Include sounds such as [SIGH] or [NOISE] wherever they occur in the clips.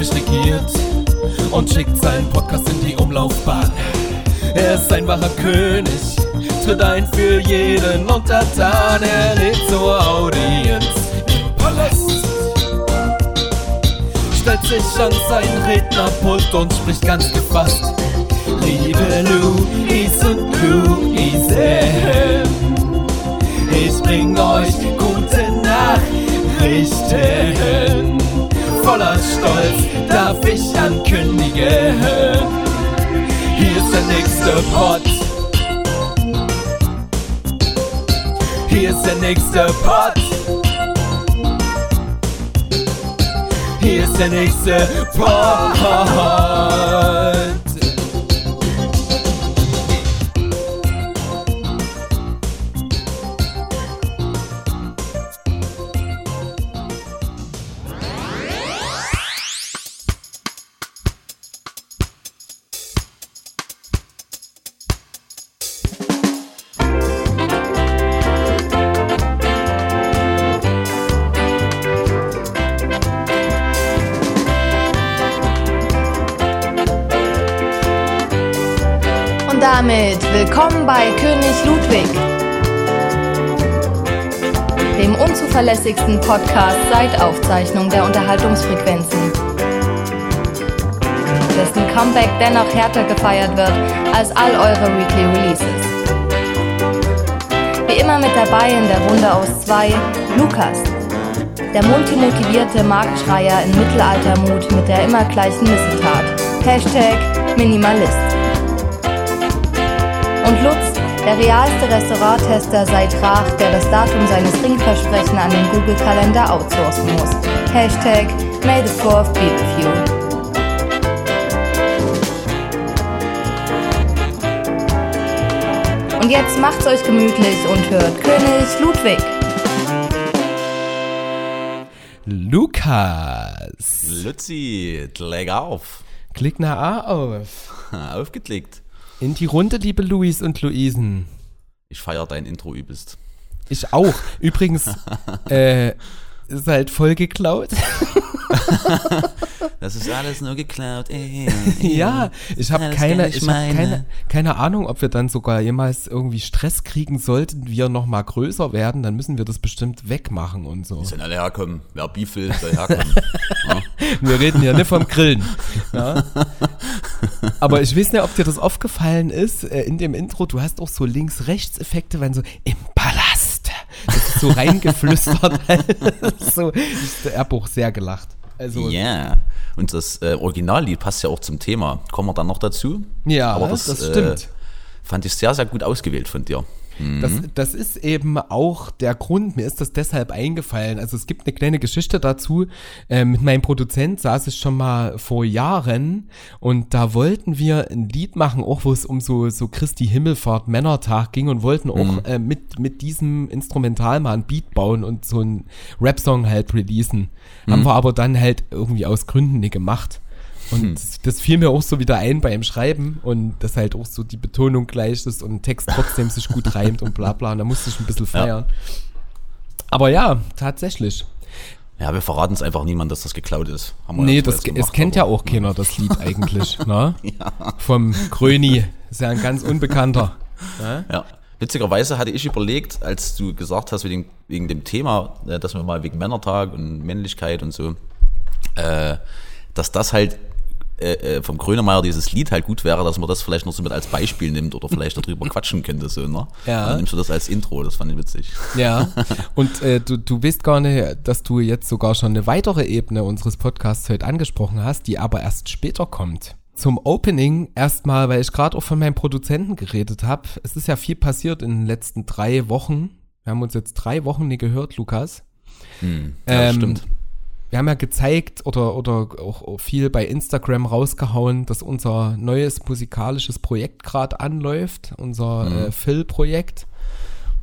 Goldfisch regiert und schickt seinen Podcast in die Umlaufbahn. Er ist ein wahrer König, tritt ein für jeden Untertan. Er lädt zur Audienz im Palast. Stellt sich an sein Rednerpult und spricht ganz gefasst. Liebe Louis und Luisen, ich bring euch gute Nachrichten. Voller Stolz darf ich ankündigen, hier ist der nächste Pod. Hier ist der nächste Pod. Hier ist der nächste Pod. Dem unzuverlässigsten Podcast seit Aufzeichnung der Unterhaltungsfrequenzen, dessen Comeback dennoch härter gefeiert wird als all eure Weekly Releases. Wie immer mit dabei in der Runde aus zwei, Lukas, der multimotivierte Marktschreier in Mittelaltermut mit der immer gleichen Missetat. Hashtag Minimalist. Und Lutz, der realste Restauranttester seit Rach, der das Datum seines Ringversprechen an den Google-Kalender outsourcen muss. Hashtag May the Fourth be with you. Und jetzt macht's euch gemütlich und hört König Ludwig. Lukas. Luzi, leg auf. Klick nach A auf. Aufgeklickt. In die Runde, liebe Luis und Luisen. Ich feier dein Intro übelst. Ich auch. Übrigens, [LAUGHS] äh, ist halt voll geklaut. [LAUGHS] Das ist alles nur geklaut. Ey, ja, ich habe Alles keine, gar nicht ich hab keine, keine Ahnung, ob wir dann sogar jemals irgendwie Stress kriegen sollten, wir noch mal größer werden, dann müssen wir das bestimmt wegmachen und so. Die sollen alle herkommen. Wer Beef will, soll herkommen. ja. [LAUGHS] Wir reden ja nicht vom Grillen. Ja. Aber ich weiß nicht, ob dir das aufgefallen ist, äh, in dem Intro, du hast auch so Links-Rechts-Effekte, wenn so im Palast. So reingeflüstert. [LAUGHS] so, ich habe auch sehr gelacht. Also, Ja. Und das äh, Originallied passt ja auch zum Thema. Kommen wir dann noch dazu? ja, Aber das, das, stimmt. Äh, fand ich sehr, sehr gut ausgewählt von dir. Das, das ist eben auch der Grund, mir ist das deshalb eingefallen. Also es gibt eine kleine Geschichte dazu. Äh, mit meinem Produzent saß ich schon mal vor Jahren und da wollten wir ein Lied machen, auch wo es um so, so Christi Himmelfahrt Männertag ging und wollten auch äh, mit, mit diesem Instrumental mal ein Beat bauen und so einen Rap-Song halt releasen. Haben wir aber dann halt irgendwie aus Gründen nicht gemacht. Und das, das fiel mir auch so wieder ein beim Schreiben und dass halt auch so die Betonung gleich ist und Text trotzdem sich gut [LAUGHS] reimt und bla bla. Und da musste ich ein bisschen feiern. Aber ja, tatsächlich. Ja, wir verraten es einfach niemand, dass das geklaut ist. Haben wir Nee, ja das, jetzt es gemacht, kennt ja aber- auch keiner, das Lied eigentlich. [LAUGHS] ne? Vom Gröni. Ist ja ein ganz unbekannter. [LAUGHS] Ja. Witzigerweise hatte ich überlegt, als du gesagt hast, wegen, wegen dem Thema, äh, dass wir mal wegen Männertag und Männlichkeit und so, äh, dass das halt äh, äh, vom Grönemeyer dieses Lied halt gut wäre, dass man das vielleicht noch so mit als Beispiel nimmt oder vielleicht darüber [LAUGHS] quatschen könnte. So, ne? Ja. Dann nimmst du das als Intro, das fand ich witzig. Ja, [LAUGHS] und äh, du, du weißt gar nicht, dass du jetzt sogar schon eine weitere Ebene unseres Podcasts heute angesprochen hast, die aber erst später kommt. Zum Opening erstmal, weil ich gerade auch von meinem Produzenten geredet habe. Es ist ja viel passiert in den letzten drei Wochen. Wir haben uns jetzt drei Wochen nicht gehört, Lukas. Hm. Ja, das Ähm, stimmt. Wir haben ja gezeigt oder, oder auch, viel bei Instagram rausgehauen, dass unser neues musikalisches Projekt gerade anläuft, unser äh, Phil-Projekt.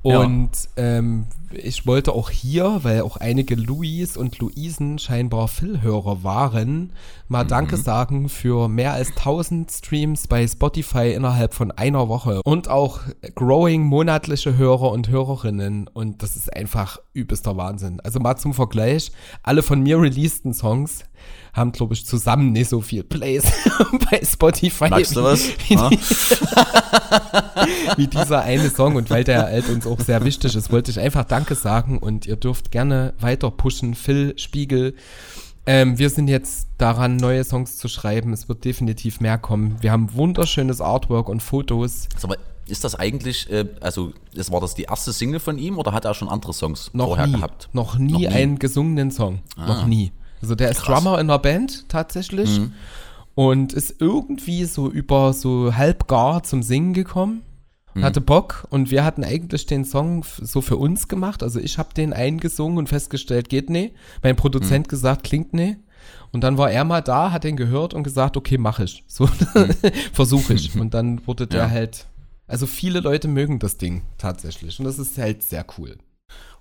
Ja. Und ähm, ich wollte auch hier, weil auch einige Louis und Luisen scheinbar Phil-Hörer waren, mal Danke sagen für mehr als 1000 Streams bei Spotify innerhalb von einer Woche und auch growing monatliche Hörer und Hörerinnen und das ist einfach übelster Wahnsinn. Also mal zum Vergleich, alle von mir releaseden Songs haben, glaube ich, zusammen nicht so viel Plays [LAUGHS] bei Spotify. Magst du was? Wie, Ja? [LAUGHS] wie dieser eine Song und weil der halt uns auch sehr wichtig ist, wollte ich einfach Danke sagen und ihr dürft gerne weiter pushen. Phil Spiegel. Ähm, wir sind jetzt daran, neue Songs zu schreiben. Es wird definitiv mehr kommen. Wir haben wunderschönes Artwork und Fotos. Sag mal, ist das eigentlich, äh, also ist, war das die erste Single von ihm oder hat er schon andere Songs Noch vorher nie, gehabt? noch nie Noch nie. einen gesungenen Song. Noch nie. Also der ist Krass. Drummer in der Band tatsächlich und ist irgendwie so über so halb gar zum Singen gekommen. Hatte Bock und wir hatten eigentlich den Song so für uns gemacht. Also ich habe den eingesungen und festgestellt, geht nee. Mein Produzent gesagt, klingt nee. Und dann war er mal da, hat den gehört und gesagt, okay, mach ich. So [LAUGHS] versuche ich. [LAUGHS] Und dann wurde der Ja. halt. Also viele Leute mögen das Ding tatsächlich und das ist halt sehr cool.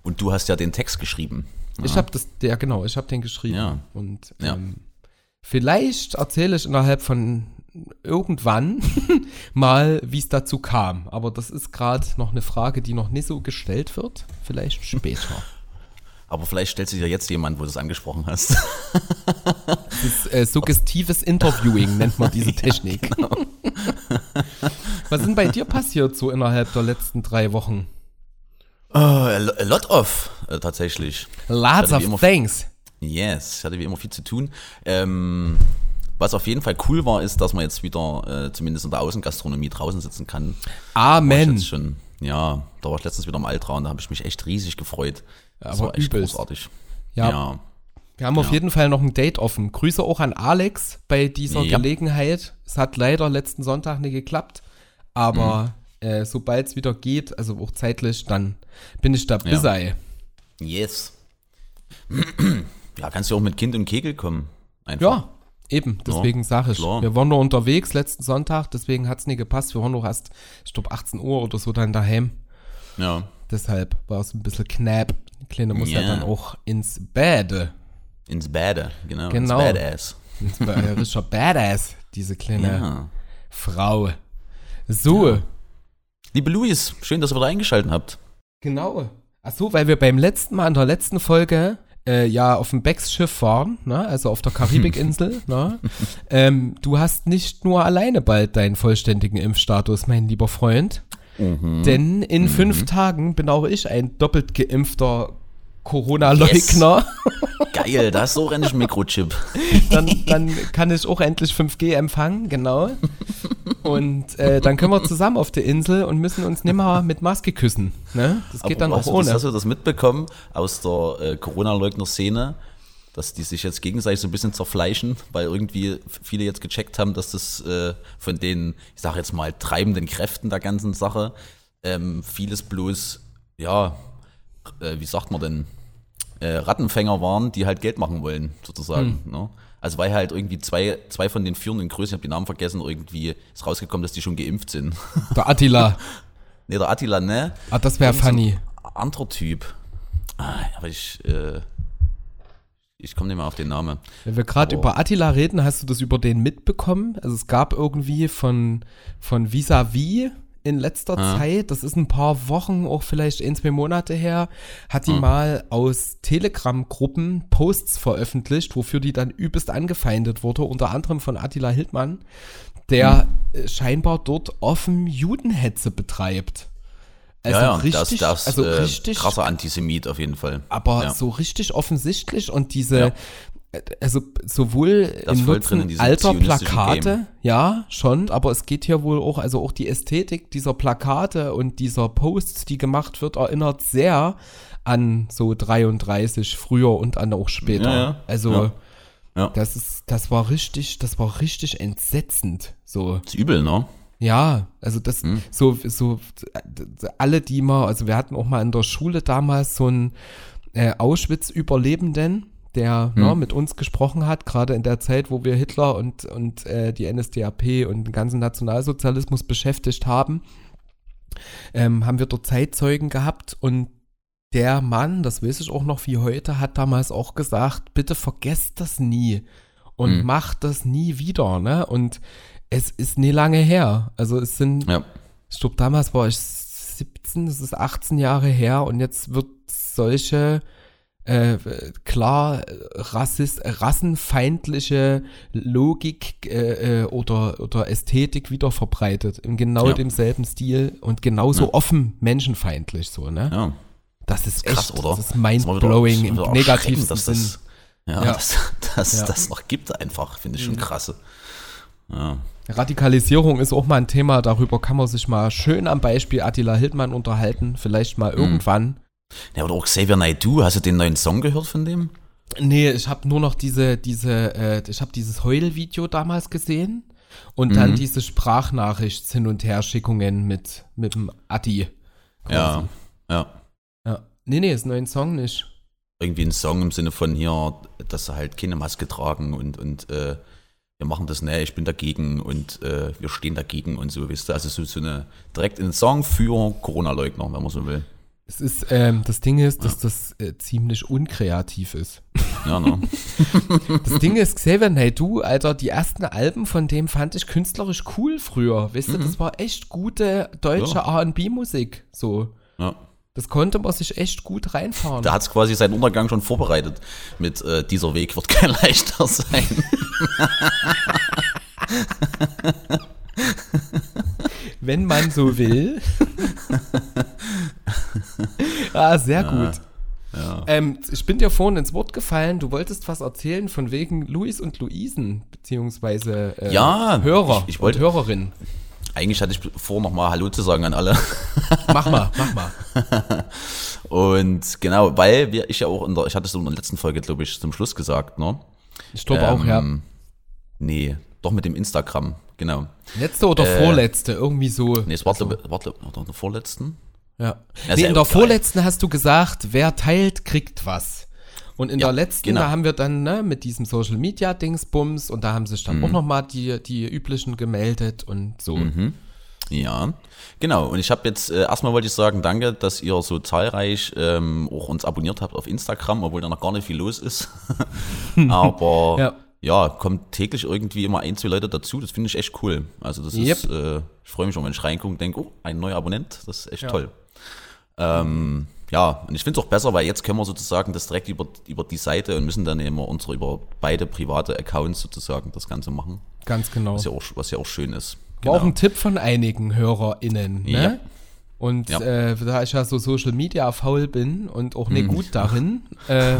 Und du hast ja den Text geschrieben. Ich habe das, ja genau, ich habe den geschrieben. Ja. Und Ja. ähm, vielleicht erzähle ich innerhalb von irgendwann [LAUGHS] mal, wie es dazu kam. Aber das ist gerade noch eine Frage, die noch nicht so gestellt wird. Vielleicht später. [LAUGHS] Aber vielleicht stellt sich ja jetzt jemand, wo du es angesprochen hast. [LAUGHS] Das ist, äh, suggestives Interviewing nennt man diese Technik. genau. Was ist denn bei dir passiert so innerhalb der letzten drei Wochen? Oh, a lo- a lot of, äh, tatsächlich. Lots of immer- things. Yes, ich hatte wie immer viel zu tun. Ähm, was auf jeden Fall cool war, ist, dass man jetzt wieder äh, zumindest in der Außengastronomie draußen sitzen kann. Amen. schon, ja, da war ich letztens wieder im Altra und da habe ich mich echt riesig gefreut. Das Aber war echt übelst. großartig. Ja. ja. Wir haben auf Ja. jeden Fall noch ein Date offen. Grüße auch an Alex bei dieser Ja. Gelegenheit. Es hat leider letzten Sonntag nicht geklappt, aber äh, sobald es wieder geht, also auch zeitlich, dann bin ich da busy. Yes. [CLEARS THROAT] ja, kannst du auch mit Kind und Kegel kommen. Einfach. Ja, eben, deswegen sage ich. klar. Wir waren nur unterwegs letzten Sonntag, deswegen hat es nicht gepasst. Wir waren noch erst, ich glaube, 18 Uhr oder so dann daheim. Ja. Deshalb war es ein bisschen knapp. Die Kleine muss ja, Ja. dann auch ins Bett. Ins Bade, genau. Genau. Ins Badass. Ins [LAUGHS] Badass, diese kleine Ja. Frau. So. Liebe Luis, schön, dass ihr wieder eingeschaltet habt. Genau. Ach so, weil wir beim letzten Mal in der letzten Folge äh, ja auf dem Becks-Schiff waren, ne? also auf der Karibikinsel. [LAUGHS] ne? ähm, du hast nicht nur alleine bald deinen vollständigen Impfstatus, mein lieber Freund. Denn in fünf Tagen bin auch ich ein doppelt geimpfter Corona-Leugner. Geil, da auch endlich einen Mikrochip. [LAUGHS] Dann, dann kann ich auch endlich 5G empfangen, genau. Und äh, dann können wir zusammen auf der Insel und müssen uns nimmer mit Maske küssen. Ne? Das geht dann Aber auch hast, du- ohne. Hast du das mitbekommen aus der äh, Corona-Leugner-Szene, dass die sich jetzt gegenseitig so ein bisschen zerfleischen, weil irgendwie viele jetzt gecheckt haben, dass das äh, von den, ich sage jetzt mal, treibenden Kräften der ganzen Sache ähm, vieles bloß, ja, äh, wie sagt man denn, äh, Rattenfänger waren, die halt Geld machen wollen, sozusagen. Hm. Ne? Also weil halt irgendwie zwei, zwei von den führenden Größen, ich habe die Namen vergessen, irgendwie ist rausgekommen, dass die schon geimpft sind. [LAUGHS] Der Attila. ne, der Attila, ne? Ah, das wäre Irgend so funny. anderer Typ. Ah, aber ich, äh, ich komme nicht mehr auf den Namen. Wenn wir gerade über Attila reden, hast du das über den mitbekommen? Also es gab irgendwie von, von Vis-a-vis in letzter Ah. Zeit, das ist ein paar Wochen, auch vielleicht ein, zwei Monate her, hat die Ah. mal aus Telegram-Gruppen Posts veröffentlicht, wofür die dann übelst angefeindet wurde, unter anderem von Attila Hildmann, der Hm. äh, scheinbar dort offen Judenhetze betreibt. Also ja, ja, richtig, das, das also äh, richtig krasser Antisemit auf jeden Fall. aber ja. so richtig offensichtlich und diese, Ja. Also sowohl Das im drin Nutzen diesem alter Plakate, Game. ja, schon, aber es geht hier wohl auch, also auch die Ästhetik dieser Plakate und dieser Posts, die gemacht wird, erinnert sehr an so 33 früher und an auch später. Ja, ja. Also Ja. Ja. das ist, das war richtig, das war richtig entsetzend. So. ist übel, ne? Ja, also das Hm. so so alle die mal, also wir hatten auch mal in der Schule damals so einen äh, Auschwitz-Überlebenden, der Hm. ne, mit uns gesprochen hat, gerade in der Zeit, wo wir Hitler und und äh, die NSDAP und den ganzen Nationalsozialismus beschäftigt haben, ähm, haben wir dort Zeitzeugen gehabt und der Mann, das weiß ich auch noch wie heute, hat damals auch gesagt, bitte vergesst das nie und Hm. macht das nie wieder, ne? Und es ist nie lange her. Also es sind, Ja. ich glaube, damals war ich 17, das ist 18 Jahre her und jetzt wird solche, äh, klar Rassist, rassenfeindliche Logik äh, äh, oder, oder Ästhetik wieder verbreitet. In genau Ja. demselben Stil und genauso Ja. offen menschenfeindlich so, ne? Ja. Das ist Krass, echt, oder? das ist Das mindblowing das im negativsten dass Sinn. das, ja, Ja. dass Ja. das noch gibt einfach, finde ich schon krasse. Ja. Radikalisierung ist auch mal ein Thema, darüber kann man sich mal schön am Beispiel Attila Hildmann unterhalten, vielleicht Mhm. mal irgendwann. Ja, oder auch Xavier Naidoo, hast du den neuen Song gehört von dem? Nee, ich habe nur noch diese, diese, äh, ich habe dieses Heul-Video damals gesehen und dann Mhm. diese Sprachnachricht hin und her Schickungen mit, mit dem Atti. Ja, ja. ja. Nee, nee, ist ein neuen Song nicht. Irgendwie ein Song im Sinne von hier, dass sie halt keine Maske tragen und, und äh, wir machen das, ne, ich bin dagegen und äh, wir stehen dagegen und so, weißt du, also so, so eine, direkt ein Song für Corona-Leugner, wenn man so will. Es ist, ähm, das Ding ist, dass das äh, ziemlich unkreativ ist. Ja, ne? [LAUGHS] Das Ding ist, Xavier Naidoo, Alter, die ersten Alben von dem fand ich künstlerisch cool früher. Weißt du, das war echt gute deutsche Ja. R&B-Musik. So. ja. Das konnte man sich echt gut reinfahren. Da hat es quasi seinen Untergang schon vorbereitet. Mit äh, dieser Weg wird kein [LAUGHS] leichter sein. [LAUGHS] [LAUGHS] Wenn man so will. [LAUGHS] ah, sehr gut. Ähm, ich bin dir vorhin ins Wort gefallen, du wolltest was erzählen von wegen Luis und Luisen, beziehungsweise äh, Ja, Hörer ich- ich wollte- und Hörerinnen. Eigentlich hatte ich vor, nochmal Hallo zu sagen an alle. [LAUGHS] Mach mal, mach mal. Und genau, weil wir, ich ja auch in der, ich hatte es in der letzten Folge, glaube ich, zum Schluss gesagt, ne? Ich glaube auch, ja. Ähm, Nee, doch mit dem Instagram, genau. Letzte oder äh, vorletzte, irgendwie so. Nee, es war, glaube war, glaub, war doch der vorletzten. Ja. Nee, in der egal. vorletzten hast du gesagt, wer teilt, kriegt was. Und in Ja, der letzten, genau. da haben wir dann ne, mit diesem Social Media Dingsbums und da haben sich dann auch nochmal die, die üblichen gemeldet und so. Ja, genau. Und ich habe jetzt, äh, erstmal wollte ich sagen, danke, dass ihr so zahlreich ähm, auch uns abonniert habt auf Instagram, obwohl da noch gar nicht viel los ist. [LAUGHS] [LAUGHS] Aber Ja. Ja. kommt täglich irgendwie immer ein, zwei Leute dazu. Das finde ich echt cool. Also das Yep. ist, äh, ich freue mich schon, wenn ich reingucke und denke, oh, ein neuer Abonnent, das ist echt Ja. toll. Ähm, ja, und ich finde es auch besser, weil jetzt können wir sozusagen das direkt über, über die Seite und müssen dann immer unsere über beide private Accounts sozusagen das Ganze machen. Ganz genau. Was ja auch, was ja auch schön ist. War auch ein Tipp von einigen HörerInnen, ne? Ja. Und Ja. äh, da ich ja so Social Media faul bin und auch nicht gut darin, [LAUGHS] äh,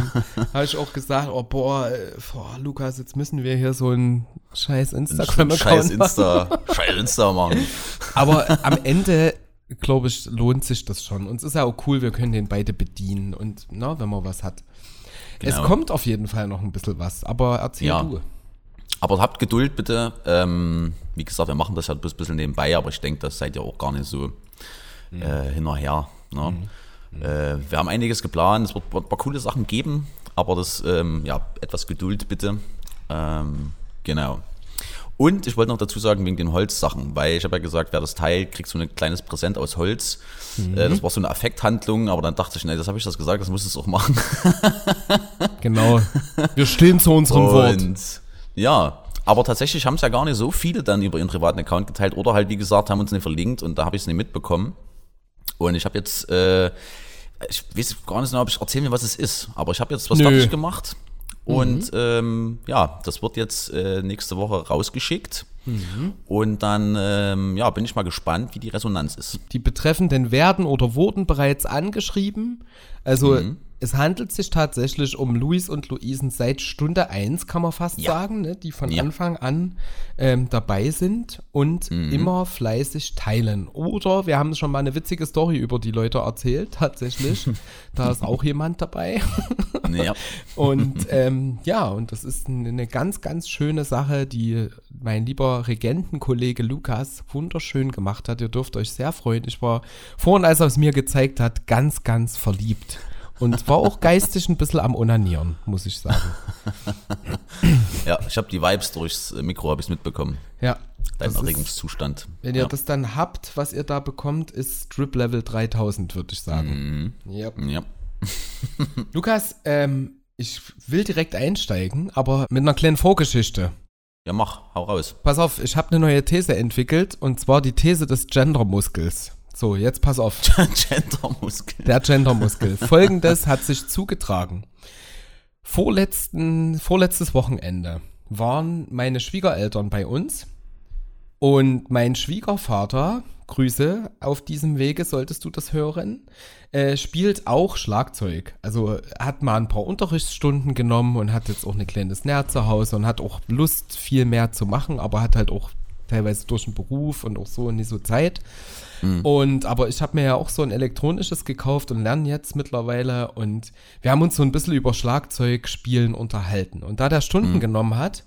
habe ich auch gesagt, oh boah, äh, boah, Lukas, jetzt müssen wir hier so einen scheiß Scheiß Instagram-Account machen. Insta, scheiß Insta machen. [LAUGHS] Aber am Ende, glaube ich, lohnt sich das schon. Und es ist ja auch cool, wir können den beide bedienen und na, wenn man was hat. Es Genau. kommt auf jeden Fall noch ein bisschen was, aber erzähl Ja. du. Aber habt Geduld bitte. Ähm, wie gesagt, wir machen das halt bloß ein bisschen nebenbei, aber ich denke, das seid ihr auch gar nicht so äh, hinterher. Ne? Äh, wir haben einiges geplant, es wird ein paar coole Sachen geben, aber das, ähm, ja, etwas Geduld bitte. Ähm, genau. Und ich wollte noch dazu sagen, wegen den Holzsachen, weil ich habe ja gesagt, wer das teilt, kriegt so ein kleines Präsent aus Holz. Äh, das war so eine Affekthandlung, aber dann dachte ich, nee, das habe ich das gesagt, das muss es auch machen. [LAUGHS] Genau. Wir stehen zu unserem Wort. Und ja, aber tatsächlich haben es ja gar nicht so viele dann über ihren privaten Account geteilt oder halt, wie gesagt, haben uns nicht verlinkt und da habe ich es nicht mitbekommen. Und ich habe jetzt, äh, ich weiß gar nicht genau, ob ich erzählen will, was es ist, aber ich habe jetzt was Nö. fertig gemacht. Und ähm, ja, das wird jetzt äh, nächste Woche rausgeschickt. Und dann ähm, ja, bin ich mal gespannt, wie die Resonanz ist. Die Betreffenden werden oder wurden bereits angeschrieben. Also Mhm. Es handelt sich tatsächlich um Luis und Luisen seit Stunde 1, kann man fast Ja. sagen, ne? die von Ja. Anfang an ähm, dabei sind und Mhm. immer fleißig teilen. Oder wir haben schon mal eine witzige Story über die Leute erzählt, tatsächlich. [LAUGHS] da ist auch jemand dabei. Ja. [LAUGHS] Und ähm, ja, und das ist eine, eine ganz, ganz schöne Sache, die mein lieber Regentenkollege Lukas wunderschön gemacht hat. Ihr dürft euch sehr freuen. Ich war vorhin, als er es mir gezeigt hat, ganz, ganz verliebt. Und war auch geistig ein bisschen am Onanieren, muss ich sagen. ja, ich habe die Vibes durchs äh, Mikro, habe ich mitbekommen. Ja. Dein das ist, Erregungszustand. wenn ihr ja. das dann habt, was ihr da bekommt, ist Strip Level 3000, würde ich sagen. Ja. ja. [LAUGHS] Lukas, ähm, ich will direkt einsteigen, aber mit einer kleinen Vorgeschichte. ja, mach, hau raus. Pass auf, ich habe eine neue These entwickelt und zwar die These des Gendermuskels. So, jetzt pass auf. [LAUGHS] Gendermuskel. Der Gendermuskel. Folgendes hat sich zugetragen. Vorletzten, vorletztes Wochenende waren meine Schwiegereltern bei uns und mein Schwiegervater, Grüße auf diesem Wege, solltest du das hören, äh, spielt auch Schlagzeug. Also hat mal ein paar Unterrichtsstunden genommen und hat jetzt auch eine kleine Snare zu Hause und hat auch Lust, viel mehr zu machen, aber hat halt auch teilweise durch den Beruf und auch so nicht so Zeit. Mhm. Und aber ich habe mir ja auch so ein elektronisches gekauft und lerne jetzt mittlerweile und wir haben uns so ein bisschen über Schlagzeugspielen unterhalten. Und da der Stunden mhm. genommen hat,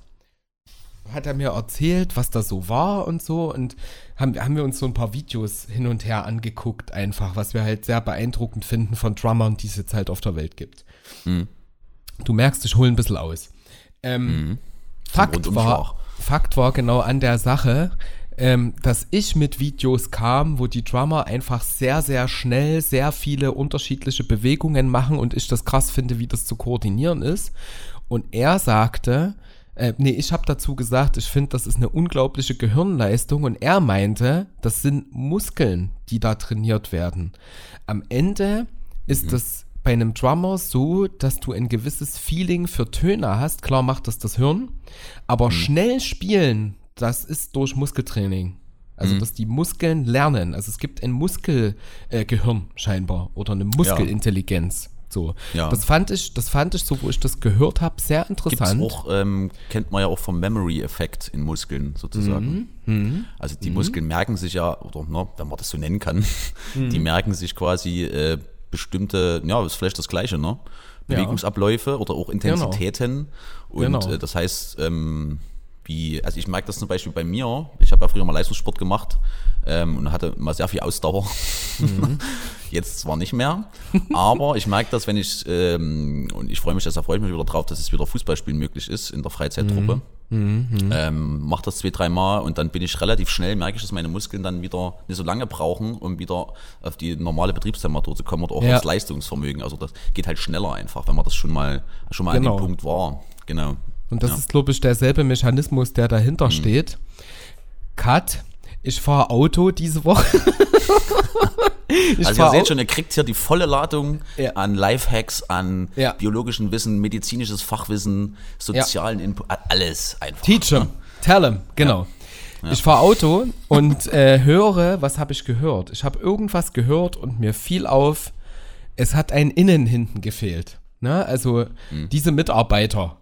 hat er mir erzählt, was da so war und so. Und haben, haben wir uns so ein paar Videos hin und her angeguckt, einfach, was wir halt sehr beeindruckend finden von Drummern, die es jetzt halt auf der Welt gibt. Mhm. Du merkst, ich hole ein bisschen aus. Ähm, mhm. Fakt, war, Fakt war genau an der Sache, ähm, dass ich mit Videos kam, wo die Drummer einfach sehr, sehr schnell sehr viele unterschiedliche Bewegungen machen und ich das krass finde, wie das zu koordinieren ist. Und er sagte, äh, nee, ich habe dazu gesagt, ich finde, das ist eine unglaubliche Gehirnleistung und er meinte, das sind Muskeln, die da trainiert werden. Am Ende ist mhm. das bei einem Drummer so, dass du ein gewisses Feeling für Töne hast. Klar macht das das Hirn, aber mhm. schnell spielen, das ist durch Muskeltraining. Also, mhm. dass die Muskeln lernen. Also, es gibt ein Muskelgehirn äh, scheinbar oder eine Muskelintelligenz. Ja. So. Ja. Das fand ich, das fand ich so, wo ich das gehört habe, sehr interessant. Gibt's auch, ähm, kennt man ja auch vom Memory-Effekt in Muskeln sozusagen. Mhm. Mhm. Also die mhm. Muskeln merken sich ja, oder ne, wenn man das so nennen kann, [LAUGHS] die mhm. merken sich quasi äh, bestimmte, ja, ist vielleicht das Gleiche, ne? Bewegungsabläufe ja. oder auch Intensitäten. Genau. Und genau. Äh, das heißt, ähm, wie, also ich merke das zum Beispiel bei mir, ich habe ja früher mal Leistungssport gemacht ähm, und hatte mal sehr viel Ausdauer. Mhm. [LAUGHS] Jetzt zwar nicht mehr, aber ich merke das, wenn ich, ähm, und ich freue mich, deshalb freue ich mich wieder drauf, dass es wieder Fußballspielen möglich ist in der Freizeittruppe. Mhm. Mhm. Ähm, mach das zwei, drei Mal und dann bin ich relativ schnell, merke ich, dass meine Muskeln dann wieder nicht so lange brauchen, um wieder auf die normale Betriebstemperatur zu kommen oder auch ja. aufs Leistungsvermögen. Also das geht halt schneller einfach, wenn man das schon mal, schon mal genau. an dem Punkt war. Genau. Und das ja. ist, glaube ich, derselbe Mechanismus, der dahinter mhm. steht. Cut. Ich fahre Auto diese Woche. [LAUGHS] ich also ihr seht schon, ihr kriegt hier die volle Ladung ja. an Lifehacks, an ja. biologischen Wissen, medizinisches Fachwissen, sozialen ja. Input, alles einfach. Teach him, tell him, genau. Ich fahre Auto und äh, höre, was habe ich gehört? Ich habe irgendwas gehört und mir fiel auf, es hat ein Innen hinten gefehlt. Ne? Also mhm. diese Mitarbeiter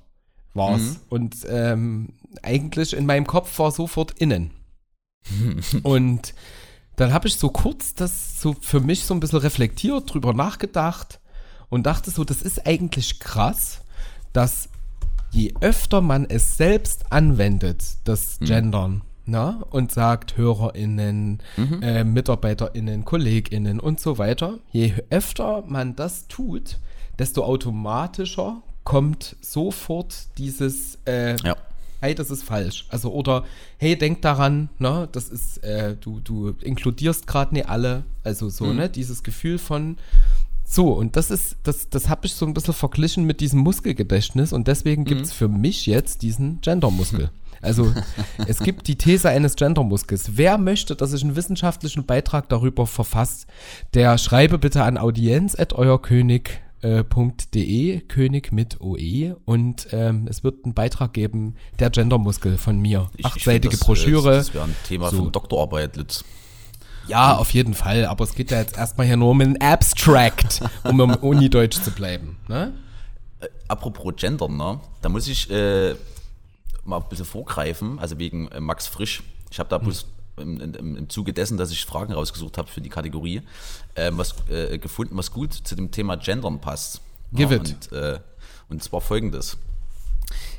war's. Mhm. Und ähm, eigentlich in meinem Kopf war sofort innen. [LAUGHS] und dann habe ich so kurz das so für mich so ein bisschen reflektiert, drüber nachgedacht und dachte so, das ist eigentlich krass, dass je öfter man es selbst anwendet, das mhm. Gendern, na, und sagt HörerInnen, mhm. äh, MitarbeiterInnen, KollegInnen und so weiter, je öfter man das tut, desto automatischer kommt sofort dieses äh, ja. Hey, das ist falsch. Also, oder hey, denk daran, ne, das ist, äh, du, du inkludierst gerade nicht alle. Also so, mhm. ne, dieses Gefühl von so, und das ist, das, das habe ich so ein bisschen verglichen mit diesem Muskelgedächtnis und deswegen gibt es mhm. für mich jetzt diesen Gendermuskel. [LAUGHS] Also es gibt die These eines Gendermuskels. Wer möchte, dass ich einen wissenschaftlichen Beitrag darüber verfasst, der schreibe bitte an audienz.euerkönig äh, König mit OE und ähm, es wird einen Beitrag geben, der Gendermuskel von mir. Ich, Achtseitige ich das, Broschüre. Das wäre ein Thema so. von Doktorarbeit, Litz. Ja, auf jeden Fall, aber es geht ja jetzt erstmal hier nur um ein Abstract, um im Unideutsch zu bleiben. Ne? Äh, apropos Gender, ne? Da muss ich äh, mal ein bisschen vorgreifen, also wegen äh, Max Frisch. Ich habe da hm. Im, im, im Zuge dessen, dass ich Fragen rausgesucht habe für die Kategorie, äh, was äh, gefunden, was gut zu dem Thema Gendern passt. Give ja, it. Und, äh, und zwar folgendes.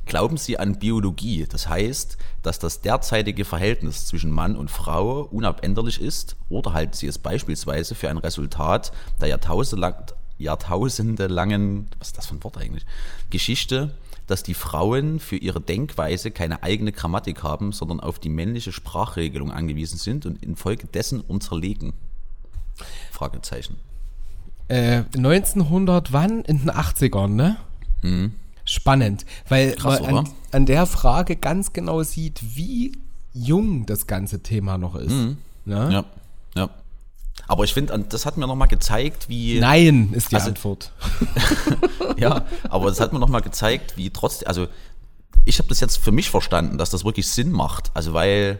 Glauben Sie an Biologie? Das heißt, dass das derzeitige Verhältnis zwischen Mann und Frau unabänderlich ist? Oder halten Sie es beispielsweise für ein Resultat der Jahrtausende, Jahrtausende langen, was ist das für ein Wort eigentlich, Geschichte dass die Frauen für ihre Denkweise keine eigene Grammatik haben, sondern auf die männliche Sprachregelung angewiesen sind und infolgedessen unterlegen? Fragezeichen. Äh, 1900 wann? In den 80ern, ne? Mhm. Spannend, weil Krass, man an, an, der Frage ganz genau sieht, wie jung das ganze Thema noch ist. Mhm. Ne? Ja, ja. Aber ich finde, das hat mir nochmal gezeigt, wie. Nein, ist die Also- Antwort. [LAUGHS] Ja, aber das hat mir nochmal gezeigt, wie trotzdem, also ich habe das jetzt für mich verstanden, dass das wirklich Sinn macht. Also weil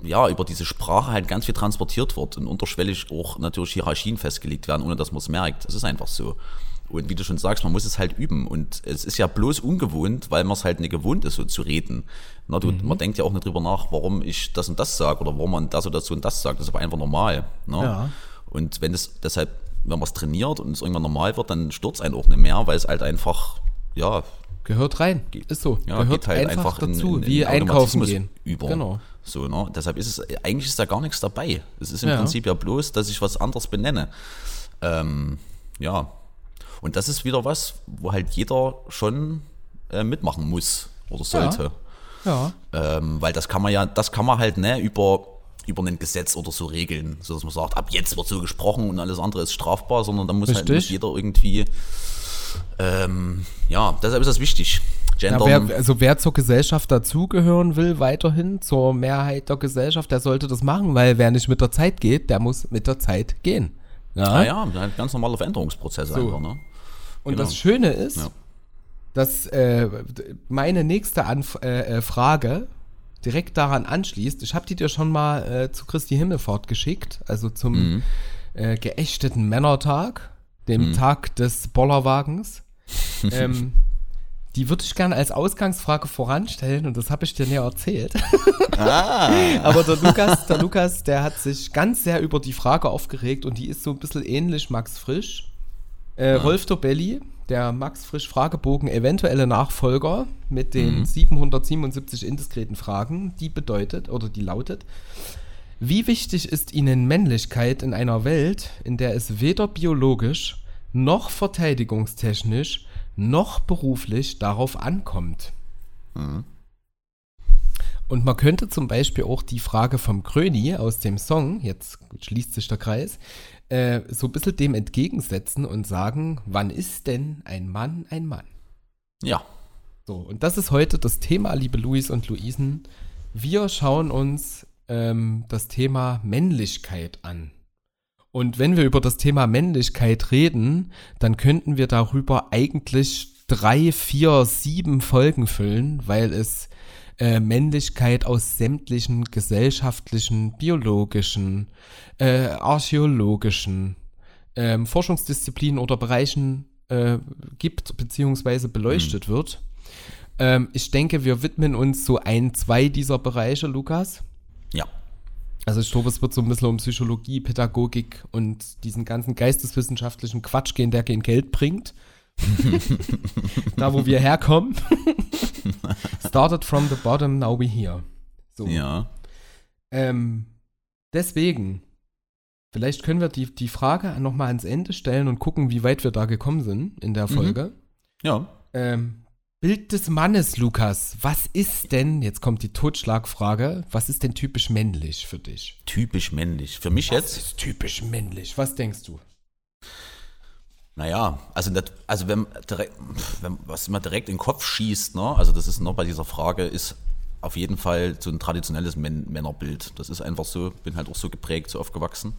ja über diese Sprache halt ganz viel transportiert wird und unterschwellig auch natürlich Hierarchien festgelegt werden, ohne dass man es merkt. Das ist einfach so. Und wie du schon sagst, man muss es halt üben. Und es ist ja bloß ungewohnt, weil man es halt nicht gewohnt ist, so zu reden. Na, du, Man denkt ja auch nicht drüber nach, warum ich das und das sage oder warum man das oder so und das sagt. Das ist aber einfach normal. Ne? Ja. Und wenn es deshalb, wenn man es trainiert und es irgendwann normal wird, dann stürzt einen auch nicht mehr, weil es halt einfach, ja, Gehört rein. Ist so. ja Gehört geht halt einfach, einfach, in- dazu, in, in, wie in einkaufen Automatismus gehen. Über. Genau. So, ne? Deshalb ist es, eigentlich ist da gar nichts dabei. Es ist im Ja. Prinzip ja bloß, dass ich was anderes benenne. Ähm, ja. Und das ist wieder was, wo halt jeder schon äh, mitmachen muss oder sollte. Ja. Ähm, weil das kann man ja, das kann man halt ne, über, über ein Gesetz oder so regeln, so dass man sagt, ab jetzt wird so gesprochen und alles andere ist strafbar, sondern da muss halt Richtig. muss jeder irgendwie, ähm, ja, deshalb ist das wichtig. Ja, wer, also wer zur Gesellschaft dazugehören will, weiterhin zur Mehrheit der Gesellschaft, der sollte das machen, weil wer nicht mit der Zeit geht, der muss mit der Zeit gehen. Ja. naja, ein ganz normaler Veränderungsprozess So. einfach, ne? Und genau. das Schöne ist, Ja. dass äh, meine nächste Anf äh, äh, Frage direkt daran anschließt. Ich habe die dir schon mal äh, zu Christi Himmelfahrt geschickt, also zum Mhm. äh, geächteten Männertag, dem Tag des Bollerwagens. [LAUGHS] ähm, die würde ich gerne als Ausgangsfrage voranstellen und das habe ich dir näher erzählt. [LAUGHS] Ah. [LAUGHS] Aber der Lukas, der Lukas, der hat sich ganz sehr über die Frage aufgeregt und die ist so ein bisschen ähnlich Max Frisch. Äh, Rolf Dobelli, der Max Frisch Fragebogen, eventuelle Nachfolger mit den 777 indiskreten Fragen, die bedeutet oder die lautet: Wie wichtig ist Ihnen Männlichkeit in einer Welt, in der es weder biologisch noch verteidigungstechnisch noch beruflich darauf ankommt? Und man könnte zum Beispiel auch die Frage vom Kröni aus dem Song, jetzt schließt sich der Kreis, äh, so ein bisschen dem entgegensetzen und sagen, wann ist denn ein Mann ein Mann? Ja, So, und das ist heute das Thema, liebe Luis und Luisen. Wir schauen uns ähm, das Thema Männlichkeit an. Und wenn wir über das Thema Männlichkeit reden, dann könnten wir darüber eigentlich drei, vier, sieben Folgen füllen, weil es äh, Männlichkeit aus sämtlichen gesellschaftlichen, biologischen, äh, archäologischen ähm, Forschungsdisziplinen oder Bereichen äh, gibt, beziehungsweise beleuchtet wird. Ähm, ich denke, wir widmen uns so ein, zwei dieser Bereiche, Lukas. Also ich glaube, es wird so ein bisschen um Psychologie, Pädagogik und diesen ganzen geisteswissenschaftlichen Quatsch gehen, der kein Geld bringt. [LAUGHS] da, wo wir herkommen. Started from the bottom, now we here. So. Ja. Ähm, deswegen, vielleicht können wir die, die Frage nochmal ans Ende stellen und gucken, wie weit wir da gekommen sind in der Folge. Ja. Ähm, Bild des Mannes, Lukas. Was ist denn, jetzt kommt die Totschlagfrage, was ist denn typisch männlich für dich? Typisch männlich. Für mich Was jetzt, ist typisch männlich? Was denkst du? naja, also, das, also wenn, wenn was immer direkt in den Kopf schießt, ne, also das ist noch bei dieser Frage, ist auf jeden Fall so ein traditionelles Män Männerbild. Das ist einfach so, bin halt auch so geprägt, so aufgewachsen.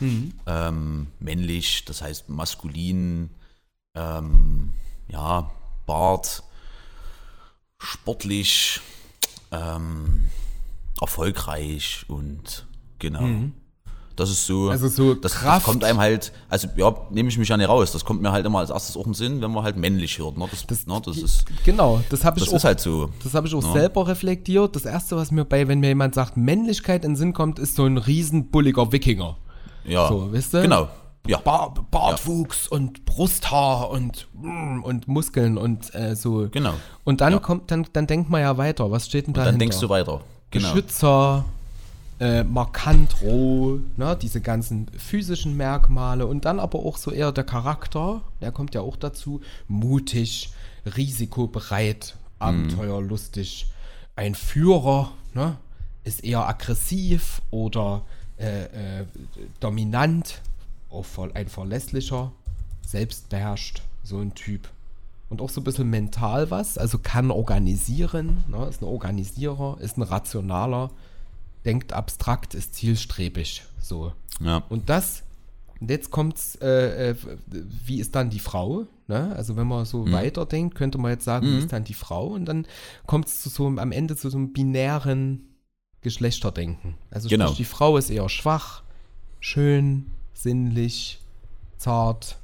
Ähm, männlich, das heißt maskulin, ähm, ja, Bart, sportlich, ähm, erfolgreich und genau. Das ist so, Also so das, das kommt einem halt, also ja, nehme ich mich ja nicht raus. Das kommt mir halt immer als erstes auch in den Sinn, wenn man halt männlich hört. Ne? Das, das, ne? das ist, Genau, das habe ich das auch ist halt so. Das habe ich auch Ja. selber reflektiert. Das erste, was mir bei, wenn mir jemand sagt, Männlichkeit in den Sinn kommt, ist so ein riesen bulliger Wikinger. Ja, So, weißt du? genau. Ja, Bar Bartwuchs und Brusthaar und, mm, und Muskeln und äh, so. genau. Und dann Ja. kommt, dann, dann denkt man ja weiter. Was steht denn da? Dann denkst du weiter. Genau. Beschützer, äh, markant roh, ne, diese ganzen physischen Merkmale und dann aber auch so eher der Charakter, der kommt ja auch dazu, mutig, risikobereit, Mhm. abenteuerlustig, ein Führer, ne, ist eher aggressiv oder äh, äh, dominant, auch ver- ein verlässlicher, selbstbeherrscht, so ein Typ. Und auch so ein bisschen mental was, also kann organisieren, ne, ist ein Organisierer, ist ein rationaler, denkt abstrakt, ist zielstrebig. So. Ja. Und das, und jetzt kommt's, äh, äh, wie ist dann die Frau? Ne? Also wenn man so weiterdenkt, könnte man jetzt sagen, wie ist dann die Frau? Und dann kommt es zu so am Ende zu so einem binären Geschlechterdenken. Also Genau. die Frau ist eher schwach, schön, sinnlich, zart,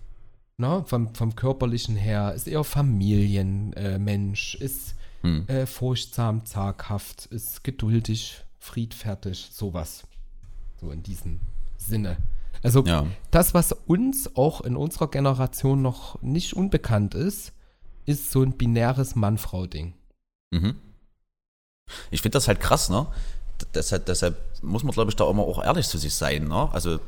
ne? vom, vom körperlichen her, ist eher Familienmensch, äh, ist Hm. äh, furchtsam, zaghaft, ist geduldig, friedfertig, sowas. So in diesem Sinne. Also Ja. das, was uns auch in unserer Generation noch nicht unbekannt ist, ist so ein binäres Mann-Frau-Ding. Mhm. Ich finde das halt krass, ne? Deshalb, deshalb muss man, glaube ich, da immer auch ehrlich zu sich sein, ne? Also,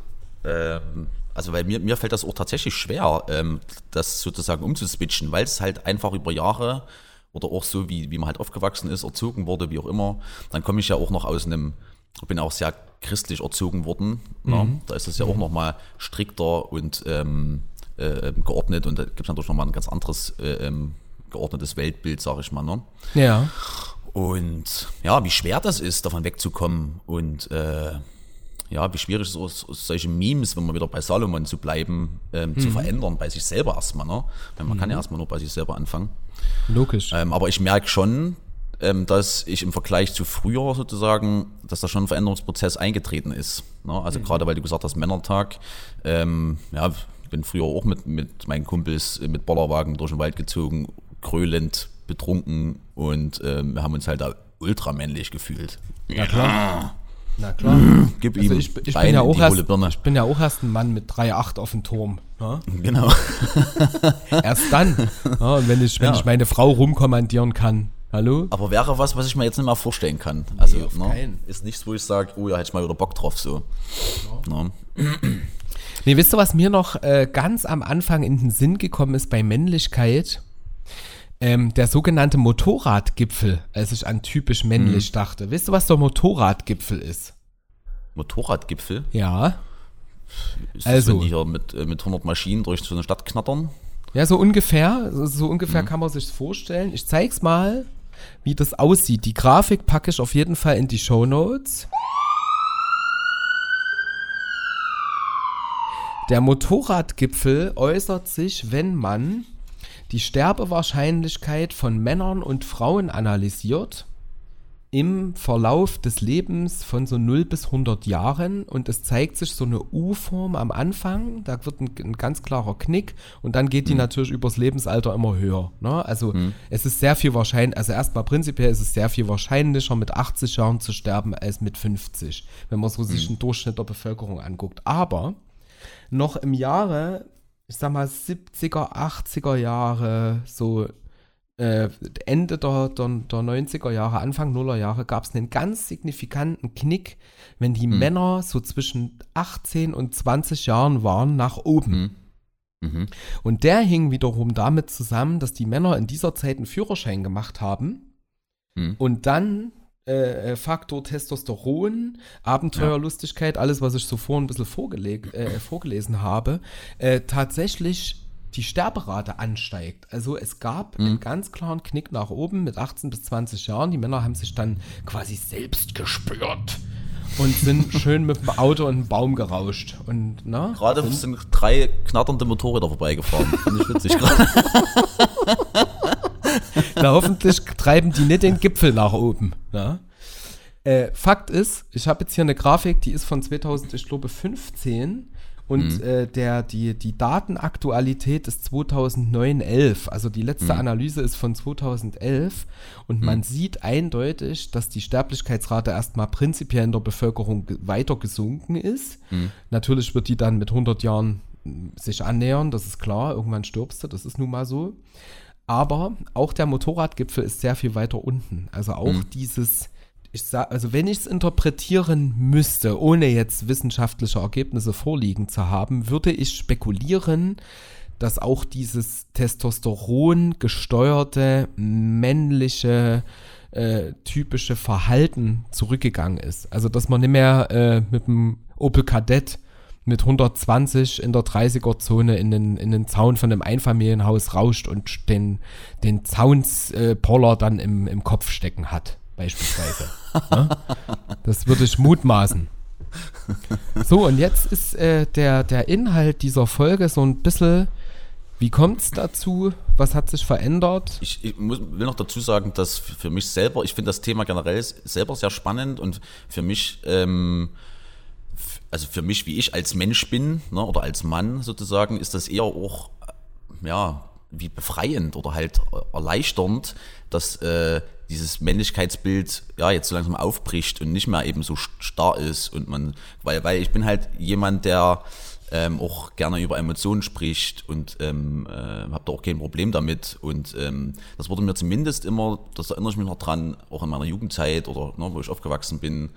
ähm, also weil mir, mir fällt das auch tatsächlich schwer, ähm, das sozusagen umzuswitchen, weil es halt einfach über Jahre oder auch so, wie, wie man halt aufgewachsen ist, erzogen wurde, wie auch immer. Dann komme ich ja auch noch aus einem, bin auch sehr christlich erzogen worden. Ne? Da ist es ja auch nochmal strikter und ähm, äh, geordnet und da gibt es natürlich nochmal ein ganz anderes äh, ähm, geordnetes Weltbild, sage ich mal. Ne? Ja. Und ja, wie schwer das ist, davon wegzukommen und äh, ja, wie schwierig es ist, solchen Memes, wenn man wieder bei Salomon zu bleiben, ähm, zu verändern, bei sich selber erstmal. Ne? Weil man kann ja erstmal nur bei sich selber anfangen. Logisch. Ähm, aber ich merke schon, ähm, dass ich im Vergleich zu früher sozusagen, dass da schon ein Veränderungsprozess eingetreten ist. Ne? Also gerade weil du gesagt hast, Männertag, ähm, ja, ich bin früher auch mit, mit meinen Kumpels mit Bollerwagen durch den Wald gezogen, krölend, betrunken und ähm, wir haben uns halt da ultramännlich gefühlt. Na klar. Na klar. [CLEARS THROAT] Gib Also ihm ich, ich, Bein bin ja auch erst, Birne. ich bin ja auch erst ein Mann mit 3,8 auf dem Turm. Ne? [LAUGHS] Genau. [LAUGHS] Erst dann. ja, und wenn ich, wenn Ja. ich meine Frau rumkommandieren kann. Hallo? Aber wäre was, was ich mir jetzt nicht mehr vorstellen kann. Also, auf ne, ist nichts, wo ich sage, oh ja, hätte ich mal wieder Bock drauf so. Ne? Nee, wisst ihr, was mir noch äh, ganz am Anfang in den Sinn gekommen ist bei Männlichkeit? Ähm, der sogenannte Motorradgipfel, als ich an typisch männlich dachte. Wisst ihr, was der Motorradgipfel ist? Motorradgipfel. Ja. Ist Also- das, wenn die hier mit, äh, mit 100 Maschinen durch so eine Stadt knattern? Ja, so ungefähr. So, ungefähr kann man sich vorstellen. Ich zeig's mal, wie das aussieht. Die Grafik packe ich auf jeden Fall in die Show Notes. Der Motorradgipfel äußert sich, wenn man die Sterbewahrscheinlichkeit von Männern und Frauen analysiert im Verlauf des Lebens von so 0 bis 100 Jahren und es zeigt sich so eine U-Form am Anfang, da wird ein, ein ganz klarer Knick und dann geht die natürlich übers Lebensalter immer höher. Ne? Also es ist sehr viel wahrscheinlich, also erstmal prinzipiell ist es sehr viel wahrscheinlicher mit 80 Jahren zu sterben als mit 50, wenn man so sich einen Durchschnitt der Bevölkerung anguckt. Aber noch im Jahre, ich sag mal 70er, 80er Jahre, so äh, Ende der, der, der 90er Jahre, Anfang Nuller Jahre gab es einen ganz signifikanten Knick, wenn die Männer so zwischen 18 und 20 Jahren waren, nach oben. Mhm. Und der hing wiederum damit zusammen, dass die Männer in dieser Zeit einen Führerschein gemacht haben Mhm. und dann äh, äh, Faktor Testosteron, Abenteuerlustigkeit, alles, was ich so vorhin ein bisschen vorgeleg, äh, vorgelesen habe, äh, tatsächlich die Sterberate ansteigt. Also es gab einen ganz klaren Knick nach oben mit 18 bis 20 Jahren. Die Männer haben sich dann quasi selbst gespürt und sind [LAUGHS] schön mit dem Auto und einem Baum gerauscht. Und, na, Gerade sind drei knatternde Motorräder vorbeigefahren. Finde ich witzig [LAUGHS] gerade. [LAUGHS] [LAUGHS] Na, hoffentlich treiben die nicht den Gipfel nach oben. Ja? Äh, Fakt ist, ich habe jetzt hier eine Grafik, die ist von 2000, ich glaube 15 und äh, der, die, die Datenaktualität ist 2009-11. Also die letzte Analyse ist von 2011 und man sieht eindeutig, dass die Sterblichkeitsrate erstmal prinzipiell in der Bevölkerung weiter gesunken ist. Natürlich wird die dann mit 100 Jahren mh, sich annähern, das ist klar. Irgendwann stirbst du, das ist nun mal so. Aber auch der Motorradgipfel ist sehr viel weiter unten. Also auch dieses, ich sag, also wenn ich es interpretieren müsste, ohne jetzt wissenschaftliche Ergebnisse vorliegen zu haben, würde ich spekulieren, dass auch dieses Testosteron gesteuerte männliche äh, typische Verhalten zurückgegangen ist. Also dass man nicht mehr äh, mit dem Opel Kadett mit 120 in der 30er-Zone in den, in den Zaun von einem Einfamilienhaus rauscht und den, den Zaunspoller dann im, im Kopf stecken hat. beispielsweise. [LAUGHS] ne? Das würde ich mutmaßen. So, und jetzt ist äh, der, der Inhalt dieser Folge so ein bisschen, wie kommt es dazu? Was hat sich verändert? Ich, ich muss, will noch dazu sagen, dass für mich selber, ich finde das Thema generell selber sehr spannend und für mich, ähm, also für mich, wie ich als Mensch bin ne, oder als Mann sozusagen, ist das eher auch, ja, wie befreiend oder halt erleichternd, dass äh, dieses Männlichkeitsbild ja jetzt so langsam aufbricht und nicht mehr eben so starr ist und man, weil, weil ich bin halt jemand, der ähm, auch gerne über Emotionen spricht und ähm, äh, habe da auch kein Problem damit. Und ähm, das wurde mir zumindest immer, das erinnere ich mich noch dran, auch in meiner Jugendzeit oder ne, wo ich aufgewachsen bin,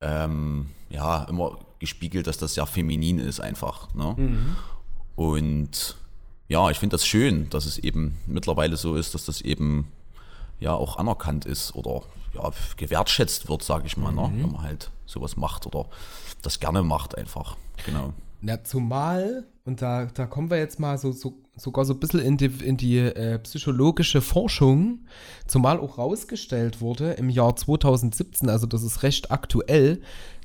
ähm, ja, immer gespiegelt, dass das sehr feminin ist einfach. Ne? Mhm. Und ja, ich finde das schön, dass es eben mittlerweile so ist, dass das eben ja auch anerkannt ist oder ja, gewertschätzt wird, sage ich mal, ne? mhm. ne? wenn man halt sowas macht oder das gerne macht einfach. Genau. Ja, zumal, und da, da kommen wir jetzt mal so, so sogar so ein bisschen in die, in die äh, psychologische Forschung, zumal auch rausgestellt wurde im Jahr 2017, also das ist recht aktuell,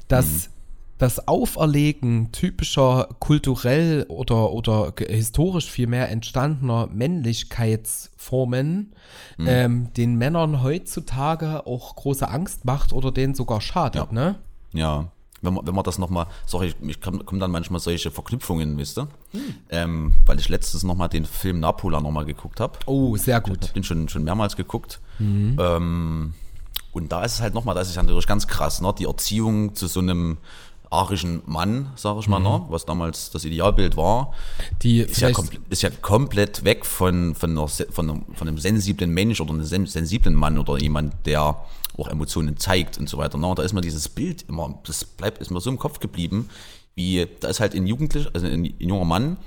dass mhm das Auferlegen typischer kulturell oder, oder historisch vielmehr entstandener Männlichkeitsformen mhm. ähm, den Männern heutzutage auch große Angst macht oder denen sogar schadet, ja. ne? Ja. Wenn man, wenn man das nochmal, sorry, ich kommen dann manchmal solche Verknüpfungen, wisst ihr? Mhm. Ähm, weil ich letztens nochmal den Film Napola nochmal geguckt habe. Oh, sehr gut. Ich habe den schon, schon mehrmals geguckt. Mhm. Ähm, und da ist es halt nochmal, das ist ja natürlich ganz krass, ne? Die Erziehung zu so einem arischen Mann, sage ich mal, mhm. ne, was damals das Idealbild war, die ist, ja, ist ja komplett weg von, von, einer, von, von einem sensiblen Mensch oder einem sensiblen Mann oder jemand, der auch Emotionen zeigt und so weiter. Ne? Und da ist mir dieses Bild immer, das bleibt, ist mir so im Kopf geblieben, wie, da ist halt ein Jugendlicher, also ein, ein junger Mann,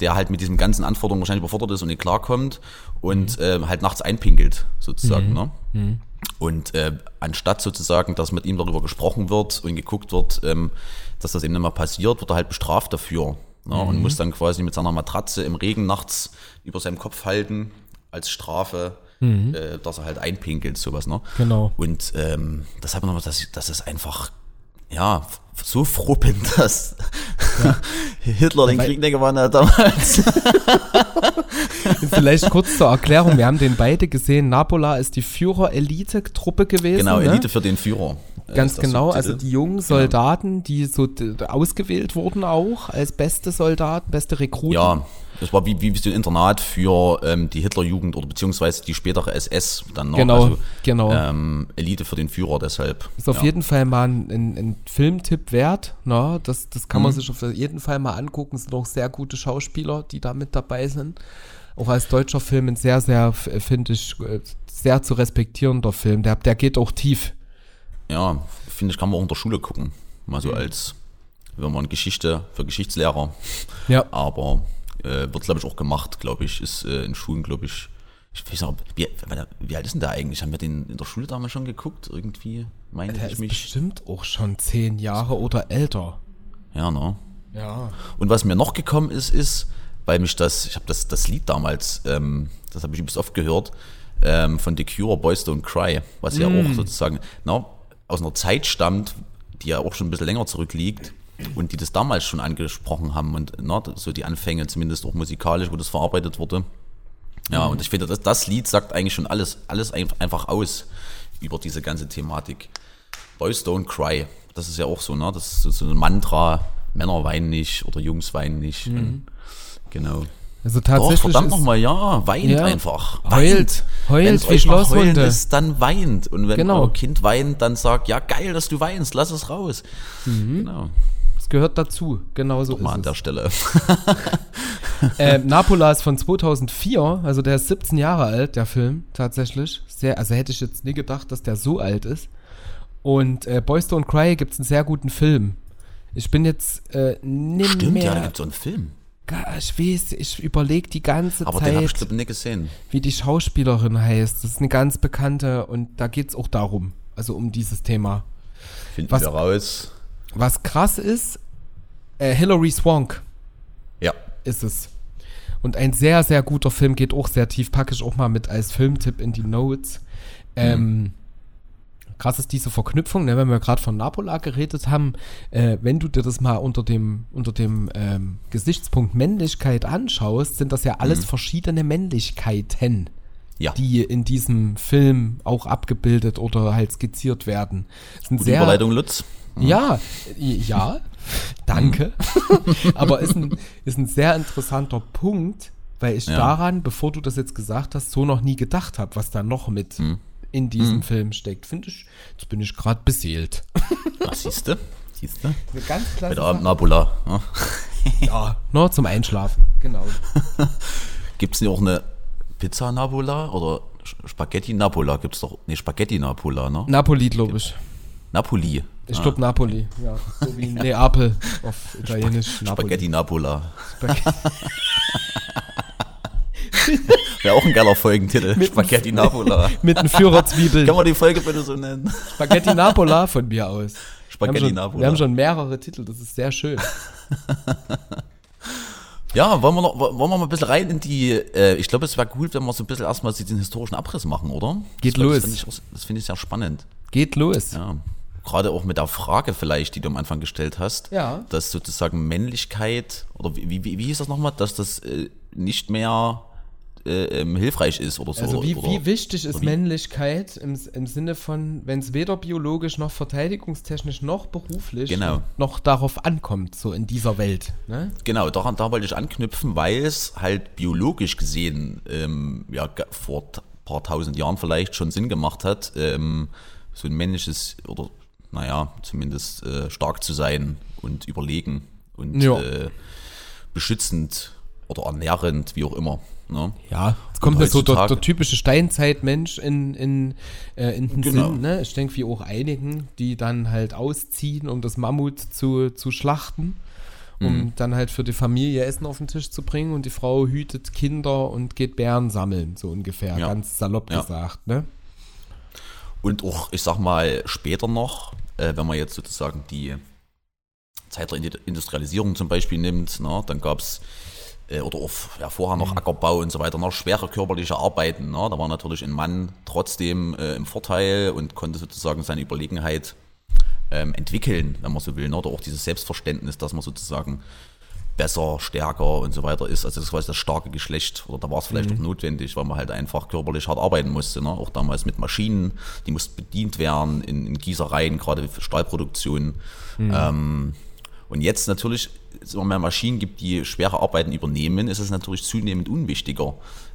der halt mit diesen ganzen Anforderungen wahrscheinlich überfordert ist und nicht klarkommt und mhm. äh, halt nachts einpinkelt, sozusagen. Mhm. Ne? Mhm. Und äh, anstatt sozusagen, dass mit ihm darüber gesprochen wird und geguckt wird, ähm, dass das eben nicht mehr passiert, wird er halt bestraft dafür. Ne? Mhm. Und muss dann quasi mit seiner Matratze im Regen nachts über seinem Kopf halten, als Strafe, mhm. äh, dass er halt einpinkelt, sowas. Ne? Genau. Und ähm, das hat man noch, dass, dass es einfach ja, so froh bin, [LAUGHS] dass ja. Hitler den Krieg nicht gewonnen hat damals. Vielleicht [LAUGHS] kurz zur Erklärung, wir haben den beide gesehen. Napola ist die Führer-Elite-Truppe gewesen. Genau, Elite ne? für den Führer. Ganz genau, so also die jungen genau. Soldaten, die so ausgewählt wurden auch als beste Soldaten, beste Rekruten. Ja, das war wie, wie so ein Internat für ähm, die Hitlerjugend oder beziehungsweise die spätere SS dann noch. Genau, also, genau. Ähm, Elite für den Führer deshalb. Ist auf ja. jeden Fall mal ein, ein, ein Filmtipp wert. Ne? Das, das kann man mhm. sich auf jeden Fall mal angucken. Es sind auch sehr gute Schauspieler, die da mit dabei sind. Auch als deutscher Film ein sehr, sehr, finde ich, äh, sehr zu respektierender Film. Der, der geht auch tief. Ja, finde ich, kann man auch in der Schule gucken. Mal so mhm. als, wenn man Geschichte für Geschichtslehrer. Ja. Aber äh, wird, glaube ich, auch gemacht, glaube ich. Ist äh, in Schulen, glaube ich. Ich weiß nicht, wie, wie, alt ist denn der eigentlich? Haben wir den in der Schule damals schon geguckt? Irgendwie, meine der ich ist mich. bestimmt auch schon zehn Jahre oder älter. Ja, ne? Ja. Und was mir noch gekommen ist, ist, weil mich das, ich habe das, das Lied damals, ähm, das habe ich übrigens oft gehört, ähm, von The Cure, Boys Don't Cry, was mm. ja auch sozusagen na, aus einer Zeit stammt, die ja auch schon ein bisschen länger zurückliegt und die das damals schon angesprochen haben und na, so die Anfänge zumindest auch musikalisch, wo das verarbeitet wurde. Ja, mhm. und ich finde, das, das Lied sagt eigentlich schon alles, alles einfach aus über diese ganze Thematik. Boys don't cry. Das ist ja auch so, ne? Das ist so ein Mantra. Männer weinen nicht oder Jungs weinen nicht. Mhm. Genau. Also tatsächlich. Doch, verdammt nochmal, ja, weint ja, einfach. Heult. Heult wenn es euch mal heulen ist, dann weint. Und wenn genau. euer Kind weint, dann sagt, ja geil, dass du weinst, lass es raus. Mhm. Genau gehört dazu. Genauso mal an der Stelle. [LAUGHS] äh, Napola ist von 2004, also der ist 17 Jahre alt, der Film, tatsächlich. Sehr, also hätte ich jetzt nie gedacht, dass der so alt ist. Und äh, Boys Don't Cry gibt es einen sehr guten Film. Ich bin jetzt äh, nicht Stimmt, mehr... ja, da gibt es so einen Film. Ich weiß, ich überlege die ganze Aber Zeit, den ich nicht gesehen. wie die Schauspielerin heißt. Das ist eine ganz bekannte und da geht es auch darum, also um dieses Thema. Finden was, wir raus. Was krass ist, äh, Hilary Swank. Ja. Ist es. Und ein sehr, sehr guter Film, geht auch sehr tief, packe ich auch mal mit als Filmtipp in die Notes. Ähm, krass ist diese Verknüpfung, ne, wenn wir gerade von Napola geredet haben, äh, wenn du dir das mal unter dem, unter dem ähm, Gesichtspunkt Männlichkeit anschaust, sind das ja alles verschiedene Männlichkeiten, Ja. die in diesem Film auch abgebildet oder halt skizziert werden. Gute Überleitung, Lutz. Ja, i- ja, danke. [LAUGHS] Aber ist ein, ist ein sehr interessanter Punkt, weil ich Ja. daran, bevor du das jetzt gesagt hast, so noch nie gedacht habe, was da noch mit Hm. in diesem Film steckt. Finde ich, jetzt bin ich gerade beseelt. Was siehst du? Siehst du? Eine ganz klasse Heute Abend Nabula. [LAUGHS] Ja. Ja, nur zum Einschlafen. Genau. [LAUGHS] Gibt es nicht auch eine Pizza Nabula oder Spaghetti Napola? Gibt es doch. Nee, Spaghetti Napola, ne? Napoli, glaube ich. Napoli. Ich glaube Napoli. Ja, so wie Neapel auf [LAUGHS] Italienisch. Napoli. Spaghetti Napola. Spaghetti. [LAUGHS] Wäre auch ein geiler Folgentitel. Spaghetti Napola. [LAUGHS] Mit den Führerzwiebeln. Kann man die Folge bitte so nennen? Spaghetti Napola von mir aus. Spaghetti wir schon, Napola. Wir haben schon mehrere Titel, das ist sehr schön. Ja, wollen wir, noch, wollen wir mal ein bisschen rein in die. Äh, ich glaube, es wäre gut, wenn wir so ein bisschen erstmal den historischen Abriss machen, oder? Geht das, los. Das finde ich, das finde ich sehr spannend. Geht los. Ja. Gerade auch mit der Frage vielleicht, die du am Anfang gestellt hast, Ja. dass sozusagen Männlichkeit, oder wie, wie, wie hieß das nochmal, dass das äh, nicht mehr äh, ähm, hilfreich ist oder so. Also wie, oder, wie wichtig ist wie- Männlichkeit im, im Sinne von, wenn es weder biologisch noch verteidigungstechnisch noch beruflich Genau. noch darauf ankommt, so in dieser Welt. Ne? Genau, daran da wollte ich anknüpfen, weil es halt biologisch gesehen ähm, ja, vor t- paar tausend Jahren vielleicht schon Sinn gemacht hat, ähm, so ein männliches oder naja, zumindest äh, stark zu sein und überlegen und Ja. äh, beschützend oder ernährend, wie auch immer. Ne? Ja, jetzt kommt mir so der, der typische Steinzeitmensch in, in, äh, in den Genau. Sinn. Ne? Ich denke, wie auch einigen, die dann halt ausziehen, um das Mammut zu, zu schlachten, um Mhm. dann halt für die Familie Essen auf den Tisch zu bringen und die Frau hütet Kinder und geht Bären sammeln, so ungefähr, Ja. ganz salopp Ja. gesagt. Ne? Und auch, ich sag mal, später noch, äh, wenn man jetzt sozusagen die Zeit der Industrialisierung zum Beispiel nimmt, ne, dann gab es, äh, oder auch ja, vorher noch Ackerbau und so weiter, noch schwere körperliche Arbeiten. Ne, da war natürlich ein Mann trotzdem äh, im Vorteil und konnte sozusagen seine Überlegenheit ähm, entwickeln, wenn man so will. Ne, oder auch dieses Selbstverständnis, dass man sozusagen besser, stärker und so weiter ist. Also das war das starke Geschlecht. Oder da war es vielleicht auch notwendig, weil man halt einfach körperlich hart arbeiten musste. Ne? Auch damals mit Maschinen, die mussten bedient werden in, in Gießereien, gerade für Stahlproduktion. Ähm, und jetzt natürlich, es immer mehr Maschinen gibt, die schwere Arbeiten übernehmen, ist es natürlich zunehmend unwichtiger,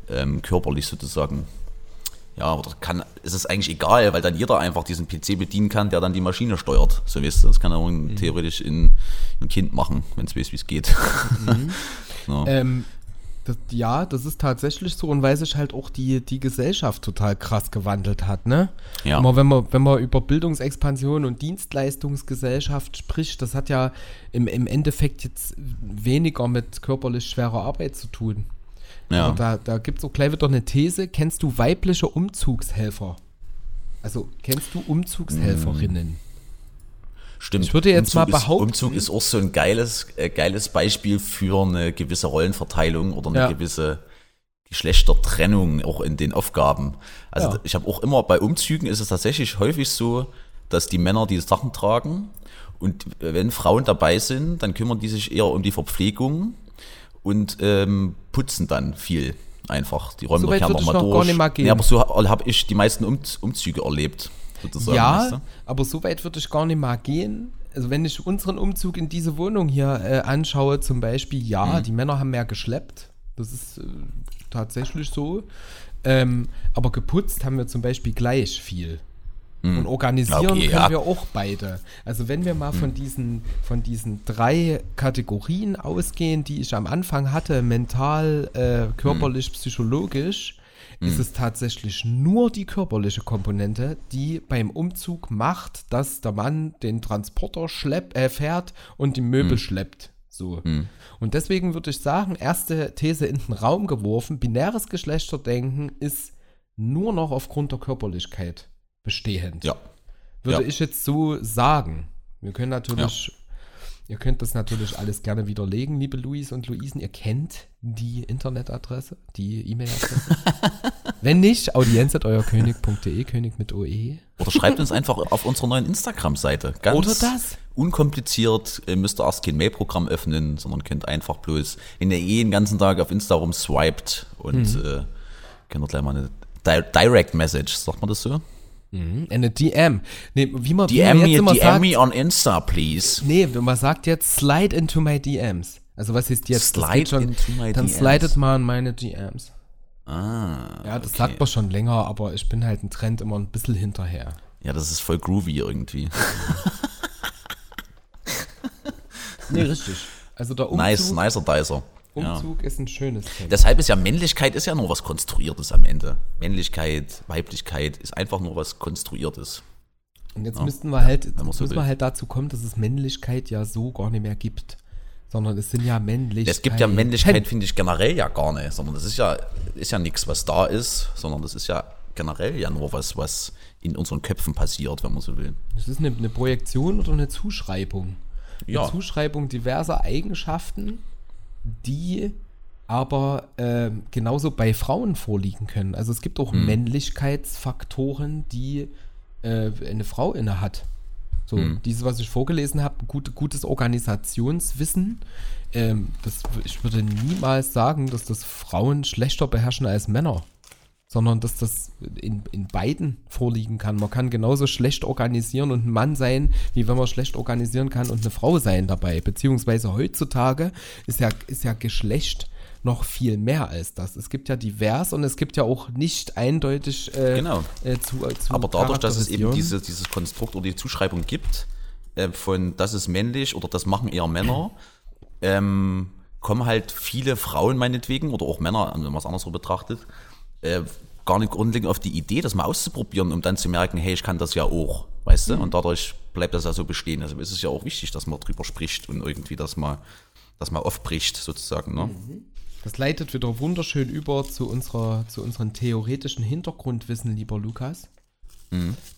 ähm, körperlich sozusagen. Ja, oder kann, ist es eigentlich egal, weil dann jeder einfach diesen PC bedienen kann, der dann die Maschine steuert. So weißt du, das kann er mhm. theoretisch in, ein Kind machen, wenn es weiß, wie es geht. [LAUGHS] ja. Ähm, das, ja, das ist tatsächlich so und weil sich halt auch die, die Gesellschaft total krass gewandelt hat, ne? Ja. Aber wenn man, wenn man über Bildungsexpansion und Dienstleistungsgesellschaft spricht, das hat ja im, im Endeffekt jetzt weniger mit körperlich schwerer Arbeit zu tun. Ja. Aber da, da gibt es auch gleich wieder eine These. Kennst du weibliche Umzugshelfer? Also, kennst du Umzugshelferinnen? Stimmt. Ich würde jetzt Umzug mal ist, behaupten- Umzug ist auch so ein geiles, äh, geiles Beispiel für eine gewisse Rollenverteilung oder eine Ja. gewisse Geschlechtertrennung auch in den Aufgaben. Also Ja. ich habe auch immer bei Umzügen ist es tatsächlich häufig so, dass die Männer die Sachen tragen und wenn Frauen dabei sind, dann kümmern die sich eher um die Verpflegung und ähm, putzen dann viel einfach. Die räumen So doch gerne nochmal noch durch. gar nicht mal gehen. Nee, aber so habe ich die meisten um Umzüge erlebt. Sozusagen, Ja, weißt du? aber so weit würde ich gar nicht mal gehen. Also wenn ich unseren Umzug in diese Wohnung hier äh, anschaue, zum Beispiel, ja, Mhm. die Männer haben mehr geschleppt. Das ist äh, tatsächlich so. Ähm, aber geputzt haben wir zum Beispiel gleich viel. Und organisieren Mhm. Okay, können ja. wir auch beide. Also wenn wir mal von, diesen, von diesen drei Kategorien ausgehen, die ich am Anfang hatte, mental, äh, körperlich, psychologisch, ist es tatsächlich nur die körperliche Komponente, die beim Umzug macht, dass der Mann den Transporter schlepp, äh, fährt und die Möbel schleppt. So. Und deswegen würde ich sagen, erste These in den Raum geworfen, binäres Geschlechterdenken ist nur noch aufgrund der Körperlichkeit bestehend. Ja. Würde Ja. ich jetzt so sagen. Wir können natürlich, ihr könnt das natürlich alles gerne widerlegen, liebe Luis und Luisen. Ihr kennt die Internetadresse, die E-Mail-Adresse. [LAUGHS] Wenn nicht, audienz.euerkönig.de, König mit OE. Oder schreibt uns einfach auf unserer neuen Instagram-Seite. Ganz Oder das. unkompliziert. Ihr müsst ihr erst kein Mail-Programm öffnen, sondern könnt einfach bloß, wenn ihr eh den ganzen Tag auf Insta rumswiped und Mhm. äh, könnt ihr gleich mal eine Di Direct Message, sagt man das so? Mhm. Eine DM. Nee, wie man, wie DM man me, jetzt immer DM sagt, me on Insta, please. Nee, man sagt jetzt slide into my DMs. Also was ist jetzt? Slide schon, into my Dann DMs. slidet mal in meine DMs. Ah, Ja, das okay. sagt man schon länger, aber ich bin halt ein Trend immer ein bisschen hinterher. Ja, das ist voll groovy irgendwie. Nee, richtig. Also der Umzug, Nice, nicer Dicer. Ja. Umzug ist ein schönes Thema. Deshalb ist ja Männlichkeit ist ja nur was Konstruiertes am Ende. Männlichkeit, Weiblichkeit ist einfach nur was Konstruiertes. Und jetzt Ja. müssten wir halt, jetzt müssen wir halt dazu kommen, dass es Männlichkeit ja so gar nicht mehr gibt. Sondern es sind ja Männlichkeit. Es gibt ja Männlichkeit, finde ich, generell ja gar nicht, sondern das ist ja, ist ja nichts, was da ist, sondern das ist ja generell ja nur was, was in unseren Köpfen passiert, wenn man so will. Das ist eine, eine Projektion oder eine Zuschreibung. Eine Ja. Zuschreibung diverser Eigenschaften, die aber ähm, genauso bei Frauen vorliegen können. Also es gibt auch Hm. Männlichkeitsfaktoren, die äh, eine Frau inne hat. So, Hm. dieses, was ich vorgelesen habe, gut, gutes Organisationswissen. Ähm, das, ich würde niemals sagen, dass das Frauen schlechter beherrschen als Männer sondern dass das in, in beiden vorliegen kann. Man kann genauso schlecht organisieren und ein Mann sein, wie wenn man schlecht organisieren kann und eine Frau sein dabei. Beziehungsweise heutzutage ist ja, ist ja Geschlecht noch viel mehr als das. Es gibt ja divers und es gibt ja auch nicht eindeutig äh, Genau. äh, zu, äh, zu Aber dadurch, dass es eben diese, dieses Konstrukt oder die Zuschreibung gibt, äh, von das ist männlich oder das machen eher Männer, ähm, kommen halt viele Frauen meinetwegen oder auch Männer, wenn man es andersrum betrachtet, äh, gar nicht grundlegend auf die Idee, das mal auszuprobieren, um dann zu merken, hey, ich kann das ja auch, weißt Mhm. du? Und dadurch bleibt das ja so bestehen. Also ist es ja auch wichtig, dass man drüber spricht und irgendwie das mal, das mal aufbricht, sozusagen. Ne? Das leitet wieder wunderschön über zu, unserer, zu unserem theoretischen Hintergrundwissen, lieber Lukas.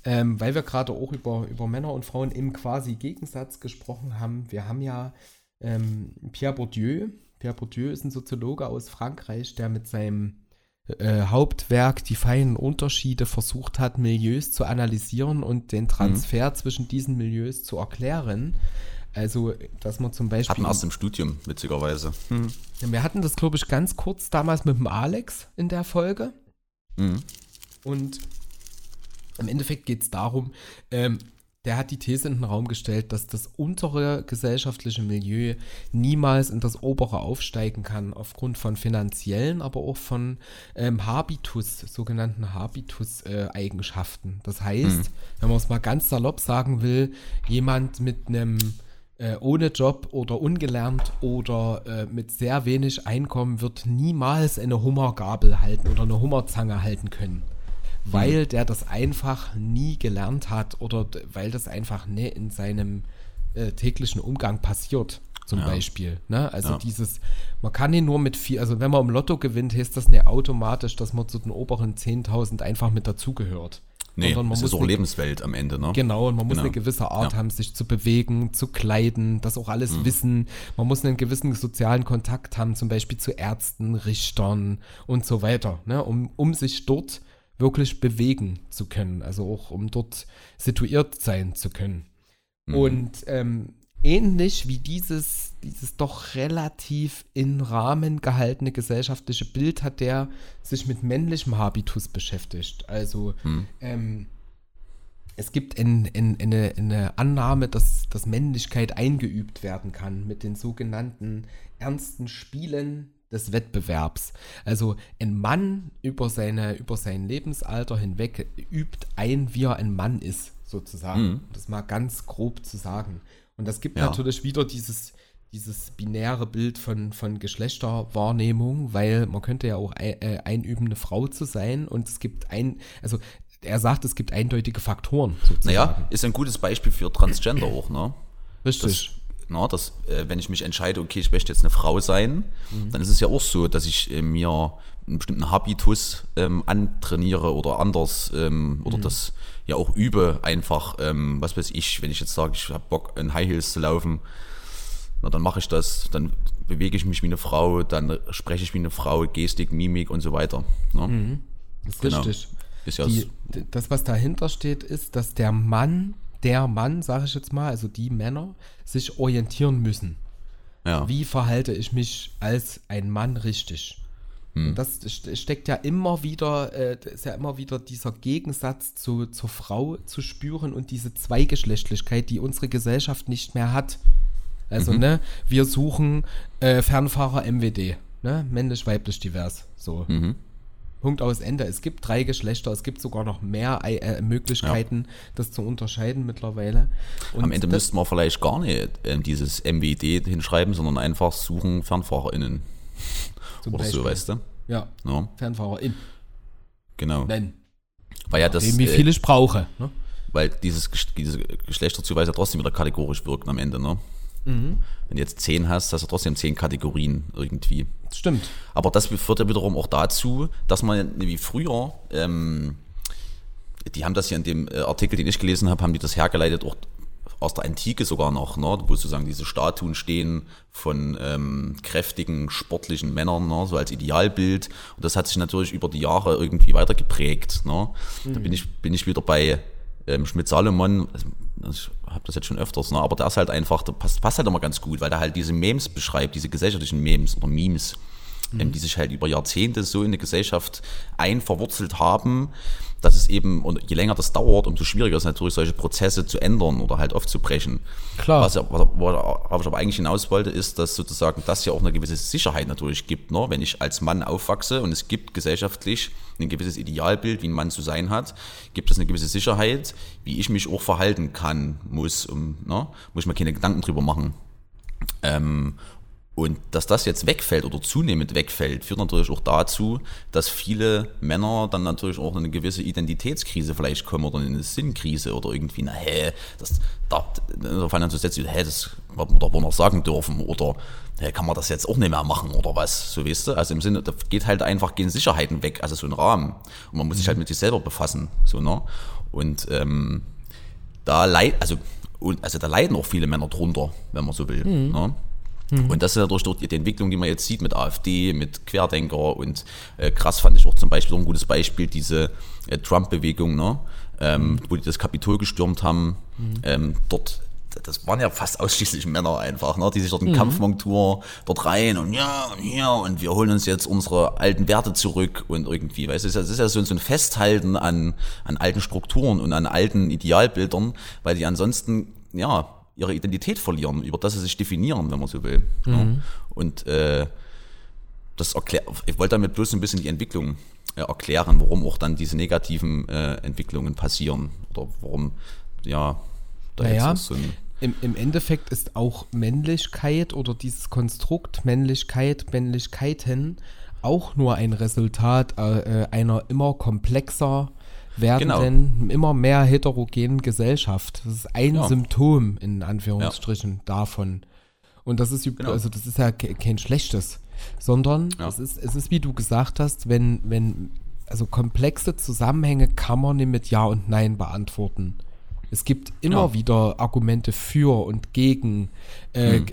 Ähm, weil wir gerade auch über, über Männer und Frauen im quasi Gegensatz gesprochen haben. Wir haben ja ähm, Pierre Bourdieu. Pierre Bourdieu ist ein Soziologe aus Frankreich, der mit seinem äh, Hauptwerk die feinen Unterschiede versucht hat, Milieus zu analysieren und den Transfer zwischen diesen Milieus zu erklären. Also, dass man zum Beispiel. Hatten erst im Studium, witzigerweise. Ja, Wir hatten das, glaube ich, ganz kurz damals mit dem Alex in der Folge. Mhm. Und im Endeffekt geht es darum, ähm, der hat die These in den Raum gestellt, dass das untere gesellschaftliche Milieu niemals in das obere aufsteigen kann, aufgrund von finanziellen, aber auch von ähm, Habitus, sogenannten Habitus-Eigenschaften. das heißt, wenn man es mal ganz salopp sagen will, jemand mit einem äh, ohne Job oder ungelernt oder äh, mit sehr wenig Einkommen wird niemals eine Hummergabel halten oder eine Hummerzange halten können. Weil der das einfach nie gelernt hat oder weil das einfach ne in seinem äh, täglichen Umgang passiert, zum Beispiel. Ne? Also Ja. dieses, man kann ihn nur mit viel, also wenn man im Lotto gewinnt, heißt das nicht automatisch, dass man zu den oberen 10.000 einfach mit dazugehört. Nee, Sondern man das muss ist auch eine- Lebenswelt am Ende, ne? Genau, und man muss Genau. eine gewisse Art Ja. haben, sich zu bewegen, zu kleiden, das auch alles Mhm. wissen. Man muss einen gewissen sozialen Kontakt haben, zum Beispiel zu Ärzten, Richtern und so weiter, ne? um, um sich dort wirklich bewegen zu können, also auch um dort situiert sein zu können. Mhm. Und ähm, ähnlich wie dieses, dieses doch relativ in Rahmen gehaltene gesellschaftliche Bild hat der sich mit männlichem Habitus beschäftigt. Also Hm. ähm, es gibt in, in, eine, eine Annahme, dass, dass Männlichkeit eingeübt werden kann mit den sogenannten ernsten Spielen des Wettbewerbs. Also ein Mann über, seine, über sein Lebensalter hinweg übt ein, wie er ein Mann ist, sozusagen. Mhm. Das mal ganz grob zu sagen. Und das gibt Ja. natürlich wieder dieses, dieses binäre Bild von, von Geschlechterwahrnehmung, weil man könnte ja auch ein, äh, einüben, eine Frau zu sein und es gibt ein, also er sagt, es gibt eindeutige Faktoren sozusagen. Naja, ist ein gutes Beispiel für Transgender auch, ne? richtig. Na, dass, äh, wenn ich mich entscheide, okay, ich möchte jetzt eine Frau sein, dann ist es ja auch so, dass ich äh, mir einen bestimmten Habitus ähm, antrainiere oder anders ähm, oder das ja auch übe, einfach, ähm, was weiß ich, wenn ich jetzt sage, ich habe Bock, in High Heels zu laufen, na, dann mache ich das, dann bewege ich mich wie eine Frau, dann spreche ich wie eine Frau, Gestik, Mimik und so weiter. Ne? Das ist Genau. richtig. Ist ja Die, das, was dahinter steht, ist, dass der Mann, der Mann, sage ich jetzt mal, also die Männer, sich orientieren müssen. ja. Wie verhalte ich mich als ein Mann richtig? Hm. Das st- steckt ja immer wieder, äh, ist ja immer wieder dieser Gegensatz zu, zur Frau zu spüren und diese Zweigeschlechtlichkeit, die unsere Gesellschaft nicht mehr hat. Also, Mhm. ne, wir suchen äh, Fernfahrer MWD, ne, männlich, weiblich, divers, so. Mhm. Punkt aus Ende. Es gibt drei Geschlechter, es gibt sogar noch mehr äh, Möglichkeiten, das zu unterscheiden mittlerweile. Und Am Ende müssten wir vielleicht gar nicht ähm, dieses MWD hinschreiben, sondern einfach suchen FernfahrerInnen. zum Oder so, Beispiel. weißt du? Ja, Ja, Fernfahrer in. genau. Nein. Weil ja das, Dem, wie äh, viel ich brauche. Ne? weil dieses, diese Geschlechterzuweis ja trotzdem wieder kategorisch wirken am Ende, ne? Mhm. Wenn du jetzt zehn hast, hast du trotzdem zehn Kategorien irgendwie. Stimmt. Aber das führt ja wiederum auch dazu, dass man wie früher, ähm, die haben das ja in dem äh, Artikel, den ich gelesen habe, haben die das hergeleitet, auch aus der Antike sogar noch, ne, wo sozusagen diese Statuen stehen von ähm, kräftigen, sportlichen Männern, ne, so als Idealbild. Und das hat sich natürlich über die Jahre irgendwie weiter geprägt. Ne. Da bin ich, bin ich wieder bei ähm, Schmidt-Salomon, also, ich habe das jetzt schon öfters, ne, aber der ist halt einfach, der passt, passt halt immer ganz gut, weil der halt diese Memes beschreibt, diese gesellschaftlichen Memes oder Memes, ähm, die sich halt über Jahrzehnte so in die Gesellschaft einverwurzelt haben, dass es eben, und je länger das dauert, umso schwieriger ist natürlich, solche Prozesse zu ändern oder halt aufzubrechen. Klar. Was, was, worauf ich aber eigentlich hinaus wollte, ist, dass sozusagen das ja auch eine gewisse Sicherheit natürlich gibt, ne? wenn ich als Mann aufwachse und es gibt gesellschaftlich ein gewisses Idealbild, wie ein Mann zu sein hat, gibt es eine gewisse Sicherheit, wie ich mich auch verhalten kann, muss, um, ne? muss ich mir keine Gedanken drüber machen. Ähm, und dass das jetzt wegfällt oder zunehmend wegfällt, führt natürlich auch dazu, dass viele Männer dann natürlich auch in eine gewisse Identitätskrise vielleicht kommen oder in eine Sinnkrise oder irgendwie, na hä, das, da, da fallen dann so Sätze, hä, das wird man doch wohl noch sagen dürfen oder hä, kann man das jetzt auch nicht mehr machen oder was, so weißt du? Also im Sinne, da geht halt einfach, gehen Sicherheiten weg, also so ein Rahmen. Und man muss sich halt mit sich selber befassen, so, ne? Und ähm, da leid, also, und, also da leiden auch viele Männer drunter, wenn man so will. Ne? Und das ist natürlich durch die, Entwicklung, die man jetzt sieht mit AfD, mit Querdenker und äh, krass fand ich auch zum Beispiel so ein gutes Beispiel, diese äh, Trump-Bewegung, ne? ähm, wo die das Kapitol gestürmt haben. Ähm, dort, das waren ja fast ausschließlich Männer einfach, ne? die sich dort in Kampfmontur dort rein und ja und hier und wir holen uns jetzt unsere alten Werte zurück und irgendwie, weißt du, es ist ja- so ein Festhalten an, an alten Strukturen und an alten Idealbildern, weil die ansonsten, ja, ihre Identität verlieren, über das sie sich definieren, wenn man so will. Ja. Und äh, das erklär, ich wollte damit bloß ein bisschen die Entwicklung äh, erklären, warum auch dann diese negativen äh, Entwicklungen passieren. Oder warum, ja, da Naja, jetzt so ein. Im, Im Endeffekt ist auch Männlichkeit oder dieses Konstrukt Männlichkeit, Männlichkeiten auch nur ein Resultat äh, äh, einer immer komplexer werdenden, immer mehr heterogenen Gesellschaft. Das ist ein Ja. Symptom in Anführungsstrichen davon. Und das ist, Genau. also das ist ja ke- kein schlechtes, sondern Ja. es, ist, es ist, wie du gesagt hast, wenn, wenn, also komplexe Zusammenhänge kann man nicht mit Ja und Nein beantworten. Es gibt immer Ja. wieder Argumente für und gegen äh, Hm.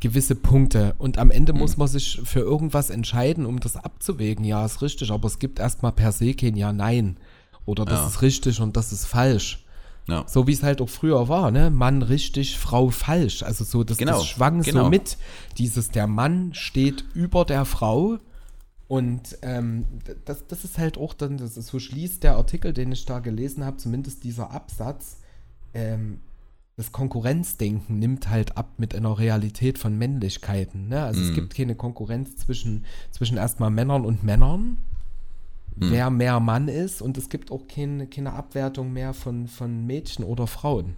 gewisse Punkte. Und am Ende muss man sich für irgendwas entscheiden, um das abzuwägen. Ja, ist richtig, aber es gibt erstmal per se kein Ja, Nein. Oder das Ja. ist richtig und das ist falsch. Ja. So wie es halt auch früher war, ne? Mann richtig, Frau falsch. Also so, das, Genau, das schwang so genau. mit. Dieses, der Mann steht über der Frau. Und ähm, das, das ist halt auch dann, das ist, so schließt der Artikel, den ich da gelesen habe, zumindest dieser Absatz, ähm, das Konkurrenzdenken nimmt halt ab mit einer Realität von Männlichkeiten. Ne? Also es Mhm. gibt keine Konkurrenz zwischen, zwischen erstmal Männern und Männern, Mhm. wer mehr Mann ist, und es gibt auch keine, keine Abwertung mehr von, von Mädchen oder Frauen.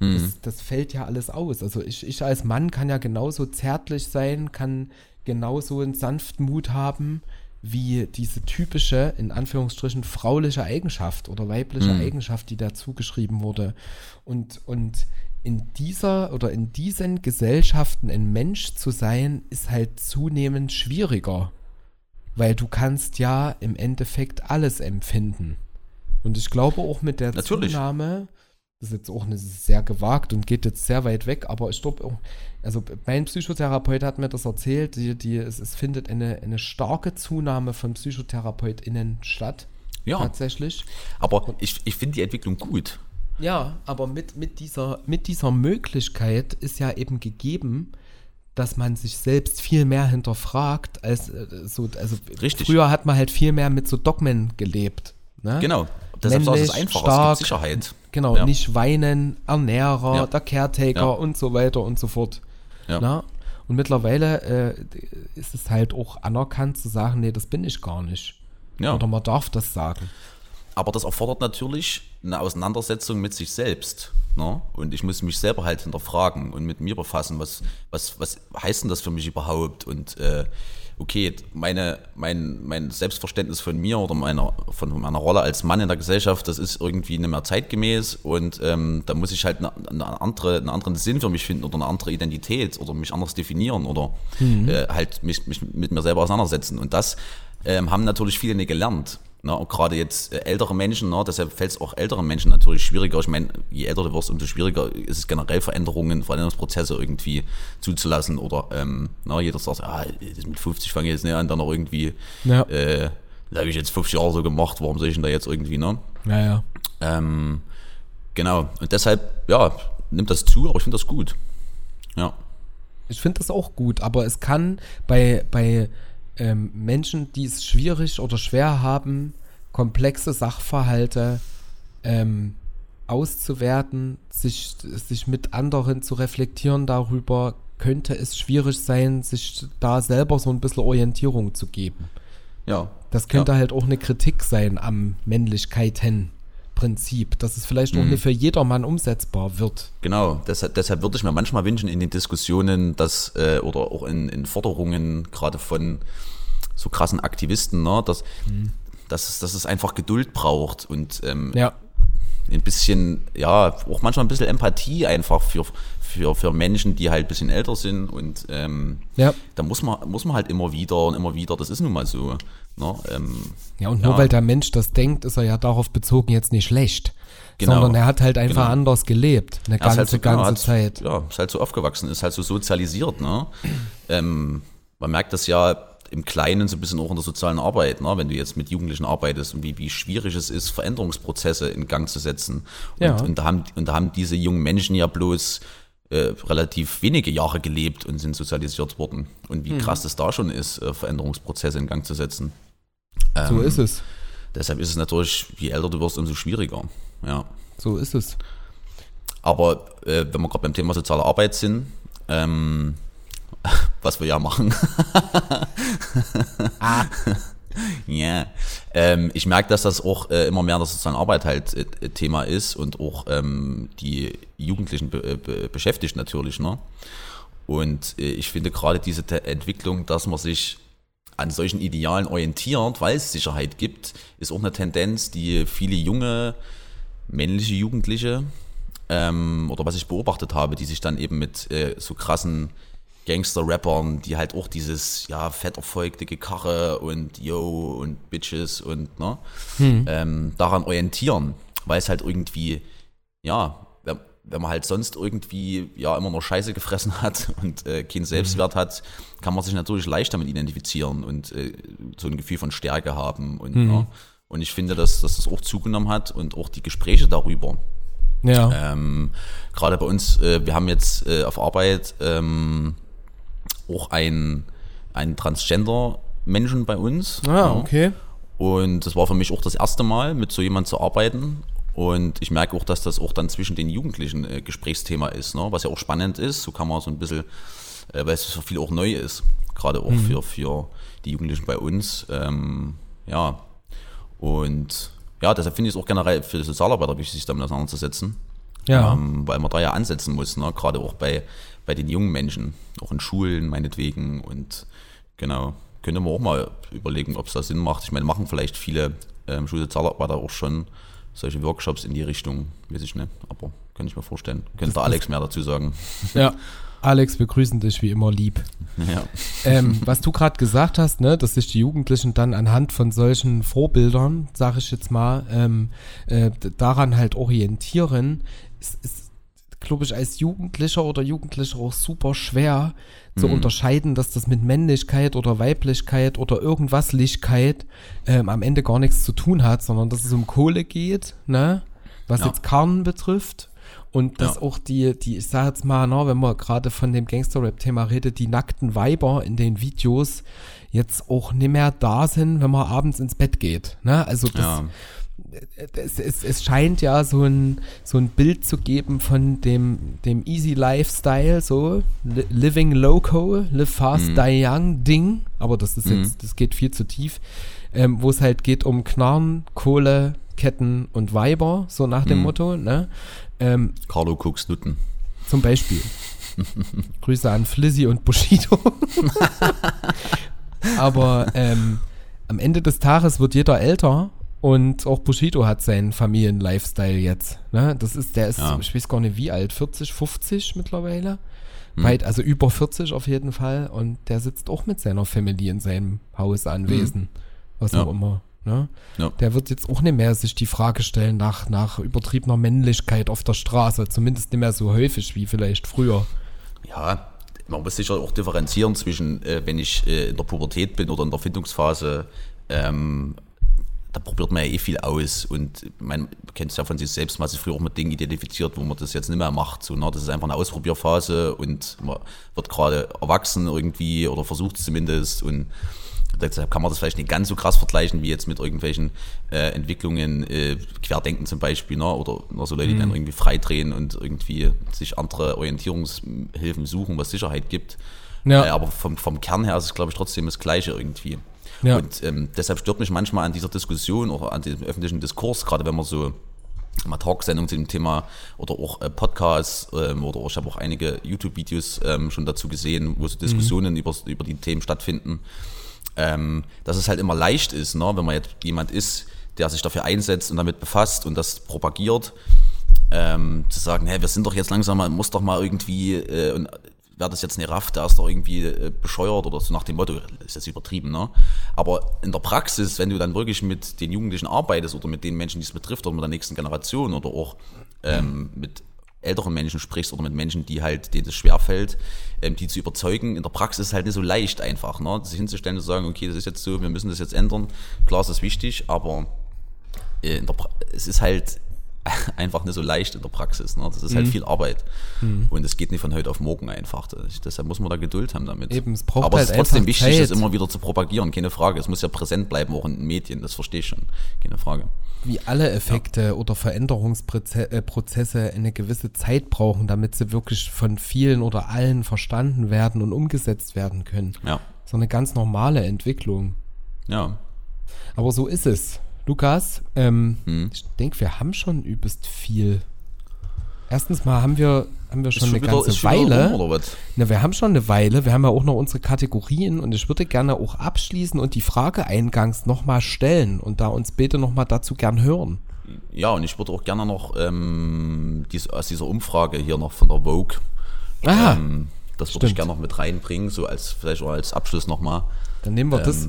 Mhm. Das, das fällt ja alles aus. Also ich, ich als Mann kann ja genauso zärtlich sein, kann genauso einen Sanftmut haben, wie diese typische, in Anführungsstrichen, frauliche Eigenschaft oder weibliche Mhm. Eigenschaft, die da zugeschrieben wurde. Und, und in dieser oder in diesen Gesellschaften ein Mensch zu sein, ist halt zunehmend schwieriger. Weil du kannst ja im Endeffekt alles empfinden. Und ich glaube auch mit der Natürlich. Zunahme, das ist jetzt auch eine, sehr gewagt und geht jetzt sehr weit weg, aber ich glaube auch, also mein Psychotherapeut hat mir das erzählt, die, die, es, es findet eine, eine starke Zunahme von PsychotherapeutInnen statt. Ja. Tatsächlich. Aber ich, ich finde die Entwicklung gut. Ja, aber mit, mit, dieser, mit dieser Möglichkeit ist ja eben gegeben, dass man sich selbst viel mehr hinterfragt, als äh, so, also Richtig. früher hat man halt viel mehr mit so Dogmen gelebt. Ne? Genau. Deshalb war es Männlich, einfacher, stark, es gibt Sicherheit. Genau, Ja. nicht weinen, Ernährer, Ja. der Caretaker Ja. und so weiter und so fort. Ja. Na? Und mittlerweile äh, ist es halt auch anerkannt zu sagen, nee, das bin ich gar nicht. Ja. Oder man darf das sagen. Aber das erfordert natürlich eine Auseinandersetzung mit sich selbst. Ne? Und ich muss mich selber halt hinterfragen und mit mir befassen, was, was, was heißt denn das für mich überhaupt? Und äh, okay, meine, mein, mein Selbstverständnis von mir oder meiner, von meiner Rolle als Mann in der Gesellschaft, das ist irgendwie nicht mehr zeitgemäß und ähm, da muss ich halt eine, eine andere, einen anderen Sinn für mich finden oder eine andere Identität oder mich anders definieren oder äh, halt mich, mich mit mir selber auseinandersetzen. Und das ähm, haben natürlich viele nicht gelernt. Ne, und gerade jetzt äh, ältere Menschen, ne, deshalb fällt es auch älteren Menschen natürlich schwieriger. Ich meine, je älter du wirst, umso schwieriger ist es generell Veränderungen, Veränderungsprozesse irgendwie zuzulassen. Oder ähm, ne, jeder sagt, ah, das mit 50 fange ich jetzt nicht an, dann noch irgendwie, Ja. äh, das habe ich jetzt 50 Jahre so gemacht, warum soll ich denn da jetzt irgendwie, ne? Ja, ja. Ähm, genau, und deshalb, ja, nimmt das zu, aber ich finde das gut. Ja, Ich finde das auch gut, aber es kann bei, bei ähm, Menschen, die es schwierig oder schwer haben, komplexe Sachverhalte ähm, auszuwerten, sich, sich mit anderen zu reflektieren darüber, könnte es schwierig sein, sich da selber so ein bisschen Orientierung zu geben. ja. Das könnte ja. halt auch eine Kritik sein am Männlichkeiten-Prinzip, dass es vielleicht Mhm. auch nicht für jedermann umsetzbar wird. Genau, deshalb, deshalb würde ich mir manchmal wünschen in den Diskussionen, dass, äh, oder auch in, in Forderungen, gerade von so krassen Aktivisten, ne, dass, dass, es, dass es einfach Geduld braucht und ähm, Ja, ein bisschen, ja, auch manchmal ein bisschen Empathie einfach für, für, für Menschen, die halt ein bisschen älter sind und ähm, ja. da muss man, muss man halt immer wieder und immer wieder, das ist nun mal so. Ne, ähm, Ja, und nur Ja. weil der Mensch das denkt, ist er ja darauf bezogen jetzt nicht schlecht. Genau. Sondern er hat halt einfach Genau. anders gelebt, eine Ja, ist ganze, halt so, genau, ganze hat- Zeit. Ja, ist halt so aufgewachsen, ist halt so sozialisiert. Ne? ähm, man merkt das ja im Kleinen so ein bisschen auch in der sozialen Arbeit, ne? wenn du jetzt mit Jugendlichen arbeitest und wie, wie schwierig es ist, Veränderungsprozesse in Gang zu setzen. Und, Ja. und, da, haben, und da haben diese jungen Menschen ja bloß äh, relativ wenige Jahre gelebt und sind sozialisiert worden. Und wie krass es da schon ist, äh, Veränderungsprozesse in Gang zu setzen. So Ähm, ist es. Deshalb ist es natürlich, je älter du wirst, umso schwieriger. Ja. So ist es. Aber äh, wenn wir gerade beim Thema soziale Arbeit sind, ähm, [LAUGHS] was wir ja machen. Ah. [LAUGHS] [LAUGHS] Ja, ähm, ich merke, dass das auch äh, immer mehr der sozialen Arbeit halt äh, Thema ist und auch ähm, die Jugendlichen be äh, be beschäftigt natürlich. Ne? Und äh, ich finde gerade diese Entwicklung, dass man sich an solchen Idealen orientiert, weil es Sicherheit gibt, ist auch eine Tendenz, die viele junge männliche Jugendliche ähm, oder was ich beobachtet habe, die sich dann eben mit äh, so krassen Gangster-Rappern, die halt auch dieses, ja, fett erfolgte Gekarre und Yo und Bitches und, ne, ähm, daran orientieren, weil es halt irgendwie, ja, wenn, wenn man halt sonst irgendwie, ja, immer nur Scheiße gefressen hat [LAUGHS] und äh, keinen Selbstwert hat, kann man sich natürlich leicht damit identifizieren und äh, so ein Gefühl von Stärke haben und, ne, und ich finde, dass, dass das auch zugenommen hat und auch die Gespräche darüber, Ja. ähm, Gerade bei uns, äh, wir haben jetzt äh, auf Arbeit ähm, auch einen, einen Transgender-Menschen bei uns. ah, Ja. okay. Und das war für mich auch das erste Mal, mit so jemandem zu arbeiten. Und ich merke auch, dass das auch dann zwischen den Jugendlichen äh, Gesprächsthema ist, ne? was ja auch spannend ist. So kann man so ein bisschen, äh, weil es für viele auch neu ist, gerade auch Mhm. für, für die Jugendlichen bei uns. Ähm, ja, und ja, deshalb finde ich es auch generell für die Sozialarbeiter wichtig, sich damit auseinanderzusetzen. Ja. Ähm, weil man da ja ansetzen muss, ne? gerade auch bei, bei den jungen Menschen, auch in Schulen meinetwegen. Und genau, könnte man auch mal überlegen, ob es da Sinn macht. Ich meine, machen vielleicht viele ähm, Schulsozialarbeiter auch schon solche Workshops in die Richtung, weiß ich nicht, aber kann ich mir vorstellen. Könnte der Alex mehr dazu sagen. [LAUGHS] Ja. Alex, wir grüßen dich wie immer lieb. ja. ähm, [LAUGHS] was du gerade gesagt hast, ne, dass sich die Jugendlichen dann anhand von solchen Vorbildern, sage ich jetzt mal, ähm, äh, daran halt orientieren, ist, ist glaube ich, als Jugendlicher oder Jugendlicher auch super schwer zu unterscheiden, dass das mit Männlichkeit oder Weiblichkeit oder irgendwas Lichkeit ähm, am Ende gar nichts zu tun hat, sondern dass es um Kohle geht, ne? Was Ja. jetzt Karnen betrifft. Und dass Ja. auch die, die, ich sag jetzt mal, na, wenn man gerade von dem Gangster-Rap-Thema redet, die nackten Weiber in den Videos jetzt auch nicht mehr da sind, wenn man abends ins Bett geht. Ne? Also das, Ja. Es, es, es scheint ja so ein, so ein Bild zu geben von dem, dem Easy Lifestyle, so li Living Loco, Live Fast, Mhm. Die Young Ding, aber das ist jetzt, das geht viel zu tief, ähm, wo es halt geht um Knarren, Kohle, Ketten und Weiber, so nach dem Mhm. Motto, ne? Ähm, Carlo Cooks Nutten. zum Beispiel. [LAUGHS] Grüße an Flizzy und Bushido. [LAUGHS] Aber ähm, am Ende des Tages wird jeder älter und auch Bushido hat seinen Familienlifestyle jetzt. Ne? Das ist, der ist, Ja. ich weiß gar nicht wie alt, 40, 50 mittlerweile. Weit, also über 40 auf jeden Fall. Und der sitzt auch mit seiner Family in seinem Haus anwesend. Was Ja. auch immer. Ne? Ja. Der wird jetzt auch nicht mehr sich die Frage stellen nach, nach übertriebener Männlichkeit auf der Straße. Zumindest nicht mehr so häufig wie vielleicht früher. Ja, man muss sicher auch differenzieren zwischen, äh, wenn ich äh, in der Pubertät bin oder in der Findungsphase, ähm, da probiert man ja eh viel aus und man kennt es ja von sich selbst, man hat sich früher auch mit Dingen identifiziert, wo man das jetzt nicht mehr macht. So, ne? Das ist einfach eine Ausprobierphase und man wird gerade erwachsen irgendwie oder versucht es zumindest und deshalb kann man das vielleicht nicht ganz so krass vergleichen wie jetzt mit irgendwelchen äh, Entwicklungen, äh, Querdenken zum Beispiel, ne? oder ne, so Leute, die dann irgendwie freidrehen und irgendwie sich andere Orientierungshilfen suchen, was Sicherheit gibt. Ja. Äh, aber vom, vom Kern her ist es, glaube ich, trotzdem das Gleiche irgendwie. Ja. Und ähm, deshalb stört mich manchmal an dieser Diskussion oder an diesem öffentlichen Diskurs, gerade wenn man so mal Talksendungen zu dem Thema oder auch äh, Podcasts ähm, oder ich habe auch einige YouTube-Videos ähm, schon dazu gesehen, wo so Diskussionen über, über die Themen stattfinden, ähm, dass es halt immer leicht ist, ne, wenn man jetzt jemand ist, der sich dafür einsetzt und damit befasst und das propagiert, ähm, zu sagen, hey, wir sind doch jetzt langsam, man muss doch mal irgendwie, äh, wer das jetzt nicht rafft, der ist doch irgendwie äh, bescheuert oder so nach dem Motto, ist jetzt übertrieben, ne? Aber in der Praxis, wenn du dann wirklich mit den Jugendlichen arbeitest oder mit den Menschen, die es betrifft oder mit der nächsten Generation oder auch ähm, mit älteren Menschen sprichst oder mit Menschen, die halt, denen es schwerfällt, ähm, die zu überzeugen, in der Praxis ist halt nicht so leicht einfach, ne? Sich hinzustellen und zu sagen, okay, das ist jetzt so, wir müssen das jetzt ändern. Klar ist das wichtig, aber äh, in der es ist halt [LAUGHS] einfach nicht so leicht in der Praxis. Ne? Das ist Mhm. halt viel Arbeit. Und es geht nicht von heute auf morgen einfach. Das, deshalb muss man da Geduld haben damit. Eben, es Aber halt es ist trotzdem einfach wichtig, Zeit. das immer wieder zu propagieren, keine Frage. Es muss ja präsent bleiben, auch in den Medien, das verstehe ich schon. Keine Frage. wie alle Effekte oder Veränderungsprozesse eine gewisse Zeit brauchen, damit sie wirklich von vielen oder allen verstanden werden und umgesetzt werden können. Ja. So eine ganz normale Entwicklung. Ja. Aber so ist es. Lukas, ähm, Hm. ich denke, wir haben schon übelst viel. Erstens mal haben wir, haben wir schon eine wieder- ganze schon Weile. rum? Na, wir haben schon eine Weile. Wir haben ja auch noch unsere Kategorien und ich würde gerne auch abschließen und die Frage eingangs nochmal stellen und da uns bitte nochmal dazu gern hören. Ja, und ich würde auch gerne noch ähm, dies, aus dieser Umfrage hier noch von der Vogue, Ah, ähm, das würde ich gerne noch mit reinbringen, so als vielleicht auch als Abschluss nochmal. dann nehmen wir das.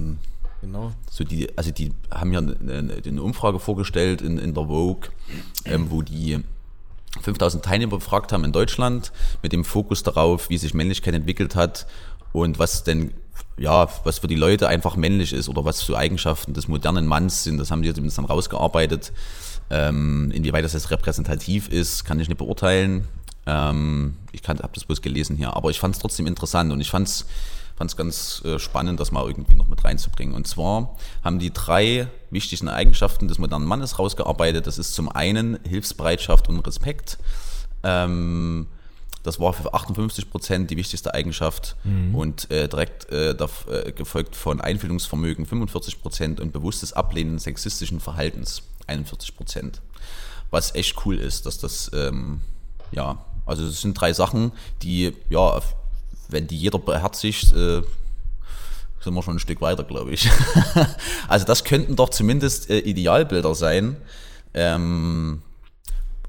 Genau. so die, also die haben ja eine, eine, Umfrage vorgestellt in, in der Vogue, ähm, wo die 5000 Teilnehmer befragt haben in Deutschland mit dem Fokus darauf, wie sich Männlichkeit entwickelt hat und was denn, ja, was für die Leute einfach männlich ist oder was für Eigenschaften des modernen Manns sind. Das haben die zumindest dann rausgearbeitet. Ähm, inwieweit das jetzt repräsentativ ist, kann ich nicht beurteilen. Ähm, ich habe das bloß gelesen hier, aber ich fand es trotzdem interessant und ich fand es fand es ganz äh, spannend, das mal irgendwie noch mit reinzubringen. Und zwar haben die drei wichtigsten Eigenschaften des modernen Mannes rausgearbeitet. Das ist zum einen Hilfsbereitschaft und Respekt. Ähm, das war für 58 Prozent die wichtigste Eigenschaft und äh, direkt äh, darf, äh, gefolgt von Einfühlungsvermögen 45 Prozent und bewusstes Ablehnen sexistischen Verhaltens 41 Prozent. Was echt cool ist, dass das, ähm, ja, also es sind drei Sachen, die, ja, wenn die jeder beherzigt, äh, sind wir schon ein Stück weiter, glaube ich. [LAUGHS] also das könnten doch zumindest äh, Idealbilder sein, ähm,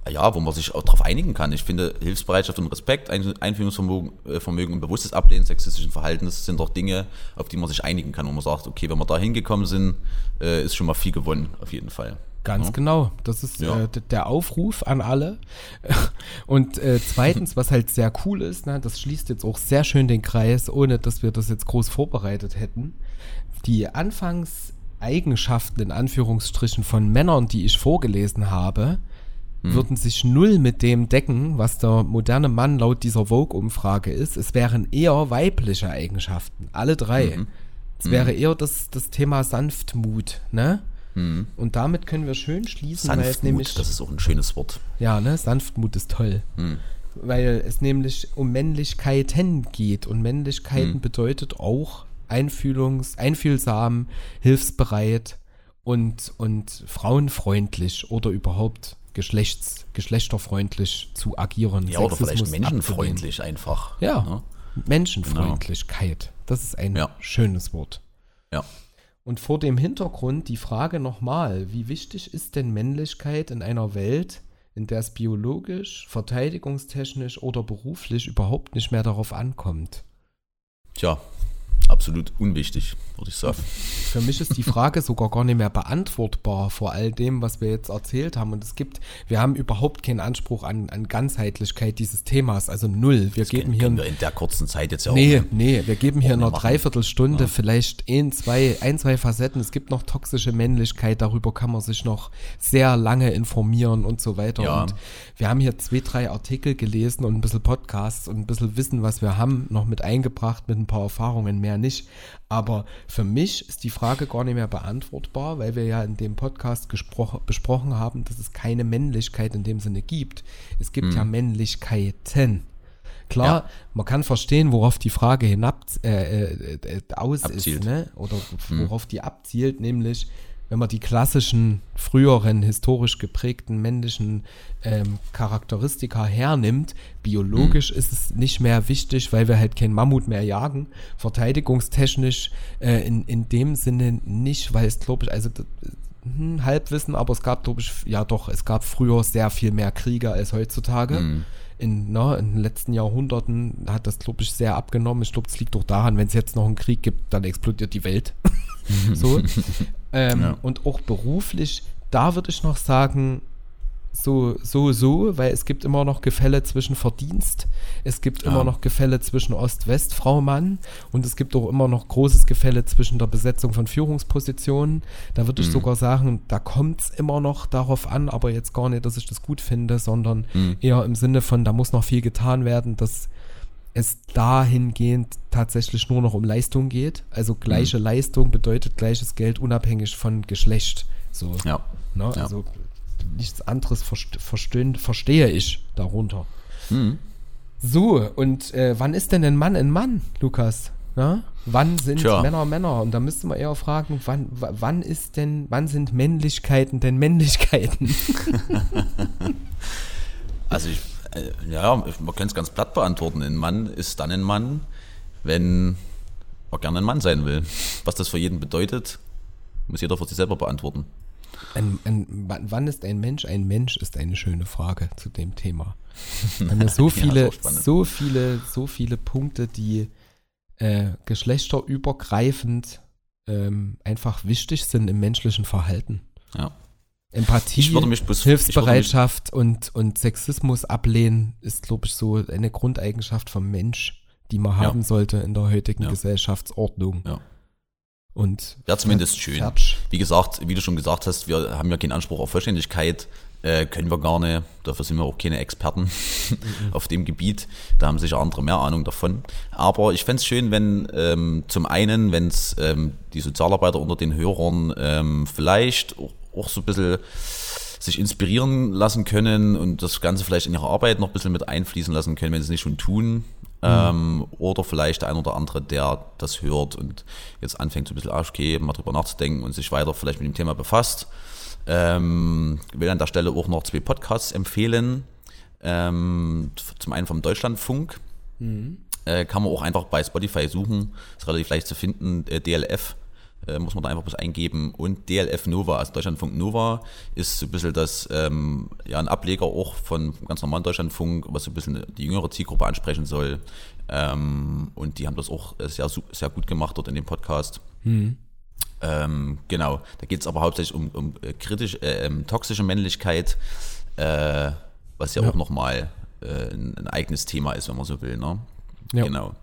ja, wo man sich auch darauf einigen kann. Ich finde, Hilfsbereitschaft und Respekt, Ein- Einfühlungsvermögen äh, und bewusstes Ablehnen sexistischen Verhaltens sind doch Dinge, auf die man sich einigen kann, wo man sagt, okay, wenn wir da hingekommen sind, äh, ist schon mal viel gewonnen, auf jeden Fall. Ganz Ja. genau. Das ist Ja. äh, der Aufruf an alle. [LAUGHS] Und äh, zweitens, was halt sehr cool ist, ne, das schließt jetzt auch sehr schön den Kreis, ohne dass wir das jetzt groß vorbereitet hätten. Die Anfangseigenschaften in Anführungsstrichen von Männern, die ich vorgelesen habe, würden sich null mit dem decken, was der moderne Mann laut dieser Vogue-Umfrage ist. Es wären eher weibliche Eigenschaften, alle drei. Es wäre eher das, das Thema Sanftmut, ne? Und damit können wir schön schließen, weil es Sanftmut, nämlich, das ist auch ein schönes Wort. ja, ne, Sanftmut ist toll. Weil es nämlich um Männlichkeiten geht und Männlichkeiten bedeutet auch einfühlungs, einfühlsam, hilfsbereit und, und frauenfreundlich oder überhaupt geschlechts, geschlechterfreundlich zu agieren. Ja, oder vielleicht Sexismus menschenfreundlich einfach. abzulehnen. Ne? Ja, Menschenfreundlichkeit. Das ist ein Ja. schönes Wort. Ja. Und vor dem Hintergrund die Frage nochmal, wie wichtig ist denn Männlichkeit in einer Welt, in der es biologisch, verteidigungstechnisch oder beruflich überhaupt nicht mehr darauf ankommt? Tja, absolut unwichtig, würde ich sagen. Für mich ist die Frage sogar gar nicht mehr beantwortbar vor all dem, was wir jetzt erzählt haben. Und es gibt, wir haben überhaupt keinen Anspruch an, an Ganzheitlichkeit dieses Themas, also null. Wir geben hier wir in der kurzen Zeit jetzt ja Nee, auch. nee, wir geben hier nicht machen. Dreiviertelstunde, vielleicht ein, zwei, ein, zwei Facetten. Es gibt noch toxische Männlichkeit, darüber kann man sich noch sehr lange informieren und so weiter. Ja. Und wir haben hier zwei, drei Artikel gelesen und ein bisschen Podcasts und ein bisschen Wissen, was wir haben, noch mit eingebracht, mit ein paar Erfahrungen, mehr nicht. Aber für mich ist die Frage gar nicht mehr beantwortbar, weil wir ja in dem Podcast besprochen haben, dass es keine Männlichkeit in dem Sinne gibt. Es gibt Hm. ja Männlichkeiten. Klar, Ja. man kann verstehen, worauf die Frage hinab äh, äh, äh, aus Abzielt. ist, ne? Oder worauf die abzielt, nämlich wenn man die klassischen, früheren, historisch geprägten männlichen ähm, Charakteristika hernimmt, biologisch ist es nicht mehr wichtig, weil wir halt kein Mammut mehr jagen. Verteidigungstechnisch äh, in, in dem Sinne nicht, weil es, glaube ich, also hm, Halbwissen, aber es gab, glaube ich, ja doch, es gab früher sehr viel mehr Kriege als heutzutage. In, na, in den letzten Jahrhunderten hat das, glaube ich, sehr abgenommen. Ich glaube, es liegt doch daran, wenn es jetzt noch einen Krieg gibt, dann explodiert die Welt. [LAUGHS] so. [LAUGHS] Ähm, Ja. Und auch beruflich, da würde ich noch sagen, so, so, so, weil es gibt immer noch Gefälle zwischen Verdienst, es gibt immer Ja. noch Gefälle zwischen Ost-West, Frau, Mann und es gibt auch immer noch großes Gefälle zwischen der Besetzung von Führungspositionen. Da würde ich sogar sagen, da kommt es immer noch darauf an, aber jetzt gar nicht, dass ich das gut finde, sondern eher im Sinne von, da muss noch viel getan werden, dass es dahingehend tatsächlich nur noch um Leistung geht. Also gleiche Leistung bedeutet gleiches Geld unabhängig von Geschlecht. So. Ja. Ne? Ja. Also nichts anderes verste verstehen, verstehe ich darunter. Mhm. So, und äh, wann ist denn ein Mann ein Mann, Lukas? Na? Wann sind Tja. Männer Männer? Und da müssten wir eher fragen, wann, wann ist denn, wann sind Männlichkeiten denn Männlichkeiten? [LAUGHS] Also ich, ja, ich- man kann es ganz platt beantworten. Ein Mann ist dann ein Mann, wenn er gerne ein Mann sein will. Was das für jeden bedeutet, muss jeder für sich selber beantworten. Ein, ein, wann, ist ein Mensch ein Mensch, ist eine schöne Frage zu dem Thema. Haben [LAUGHS] ja so viele, spannend. so viele, so viele Punkte, die äh, geschlechterübergreifend ähm, einfach wichtig sind im menschlichen Verhalten. Ja. Empathie, bloß- Hilfsbereitschaft und, und Sexismus ablehnen ist, glaube ich, so eine Grundeigenschaft vom Mensch, die man Ja. haben sollte in der heutigen Ja. Gesellschaftsordnung. Ja. Und Wäre zumindest schön. Fertig. Wie gesagt, wie du schon gesagt hast, wir haben ja keinen Anspruch auf Vollständigkeit, äh, können wir gar nicht. Dafür sind wir auch keine Experten [LAUGHS] auf dem Gebiet. Da haben sicher andere mehr Ahnung davon. Aber ich fände es schön, wenn ähm, zum einen, wenn es ähm, die Sozialarbeiter unter den Hörern ähm, vielleicht auch, so ein bisschen sich inspirieren lassen können und das Ganze vielleicht in ihre Arbeit noch ein bisschen mit einfließen lassen können, wenn sie es nicht schon tun. Ähm, oder vielleicht der ein oder andere, der das hört und jetzt anfängt, so ein bisschen, ah, okay, mal drüber nachzudenken und sich weiter vielleicht mit dem Thema befasst. Ähm, ich will an der Stelle auch noch zwei Podcasts empfehlen. Ähm, zum einen vom Deutschlandfunk. Äh, kann man auch einfach bei Spotify suchen. Ist relativ leicht zu finden. Äh, DLF äh, muss man da einfach bloß eingeben. Und DLF Nova, also Deutschlandfunk Nova, ist so ein bisschen das, ähm, ja, ein Ableger auch von ganz normalen Deutschlandfunk, was so ein bisschen die jüngere Zielgruppe ansprechen soll. Ähm, und die haben das auch sehr, sehr gut gemacht dort in dem Podcast. Ähm, genau, da geht es aber hauptsächlich um, um äh, kritisch, äh, ähm, toxische Männlichkeit, äh, was ja, Ja. auch nochmal äh, ein, ein eigenes Thema ist, wenn man so will. Ne? Ja. Genau.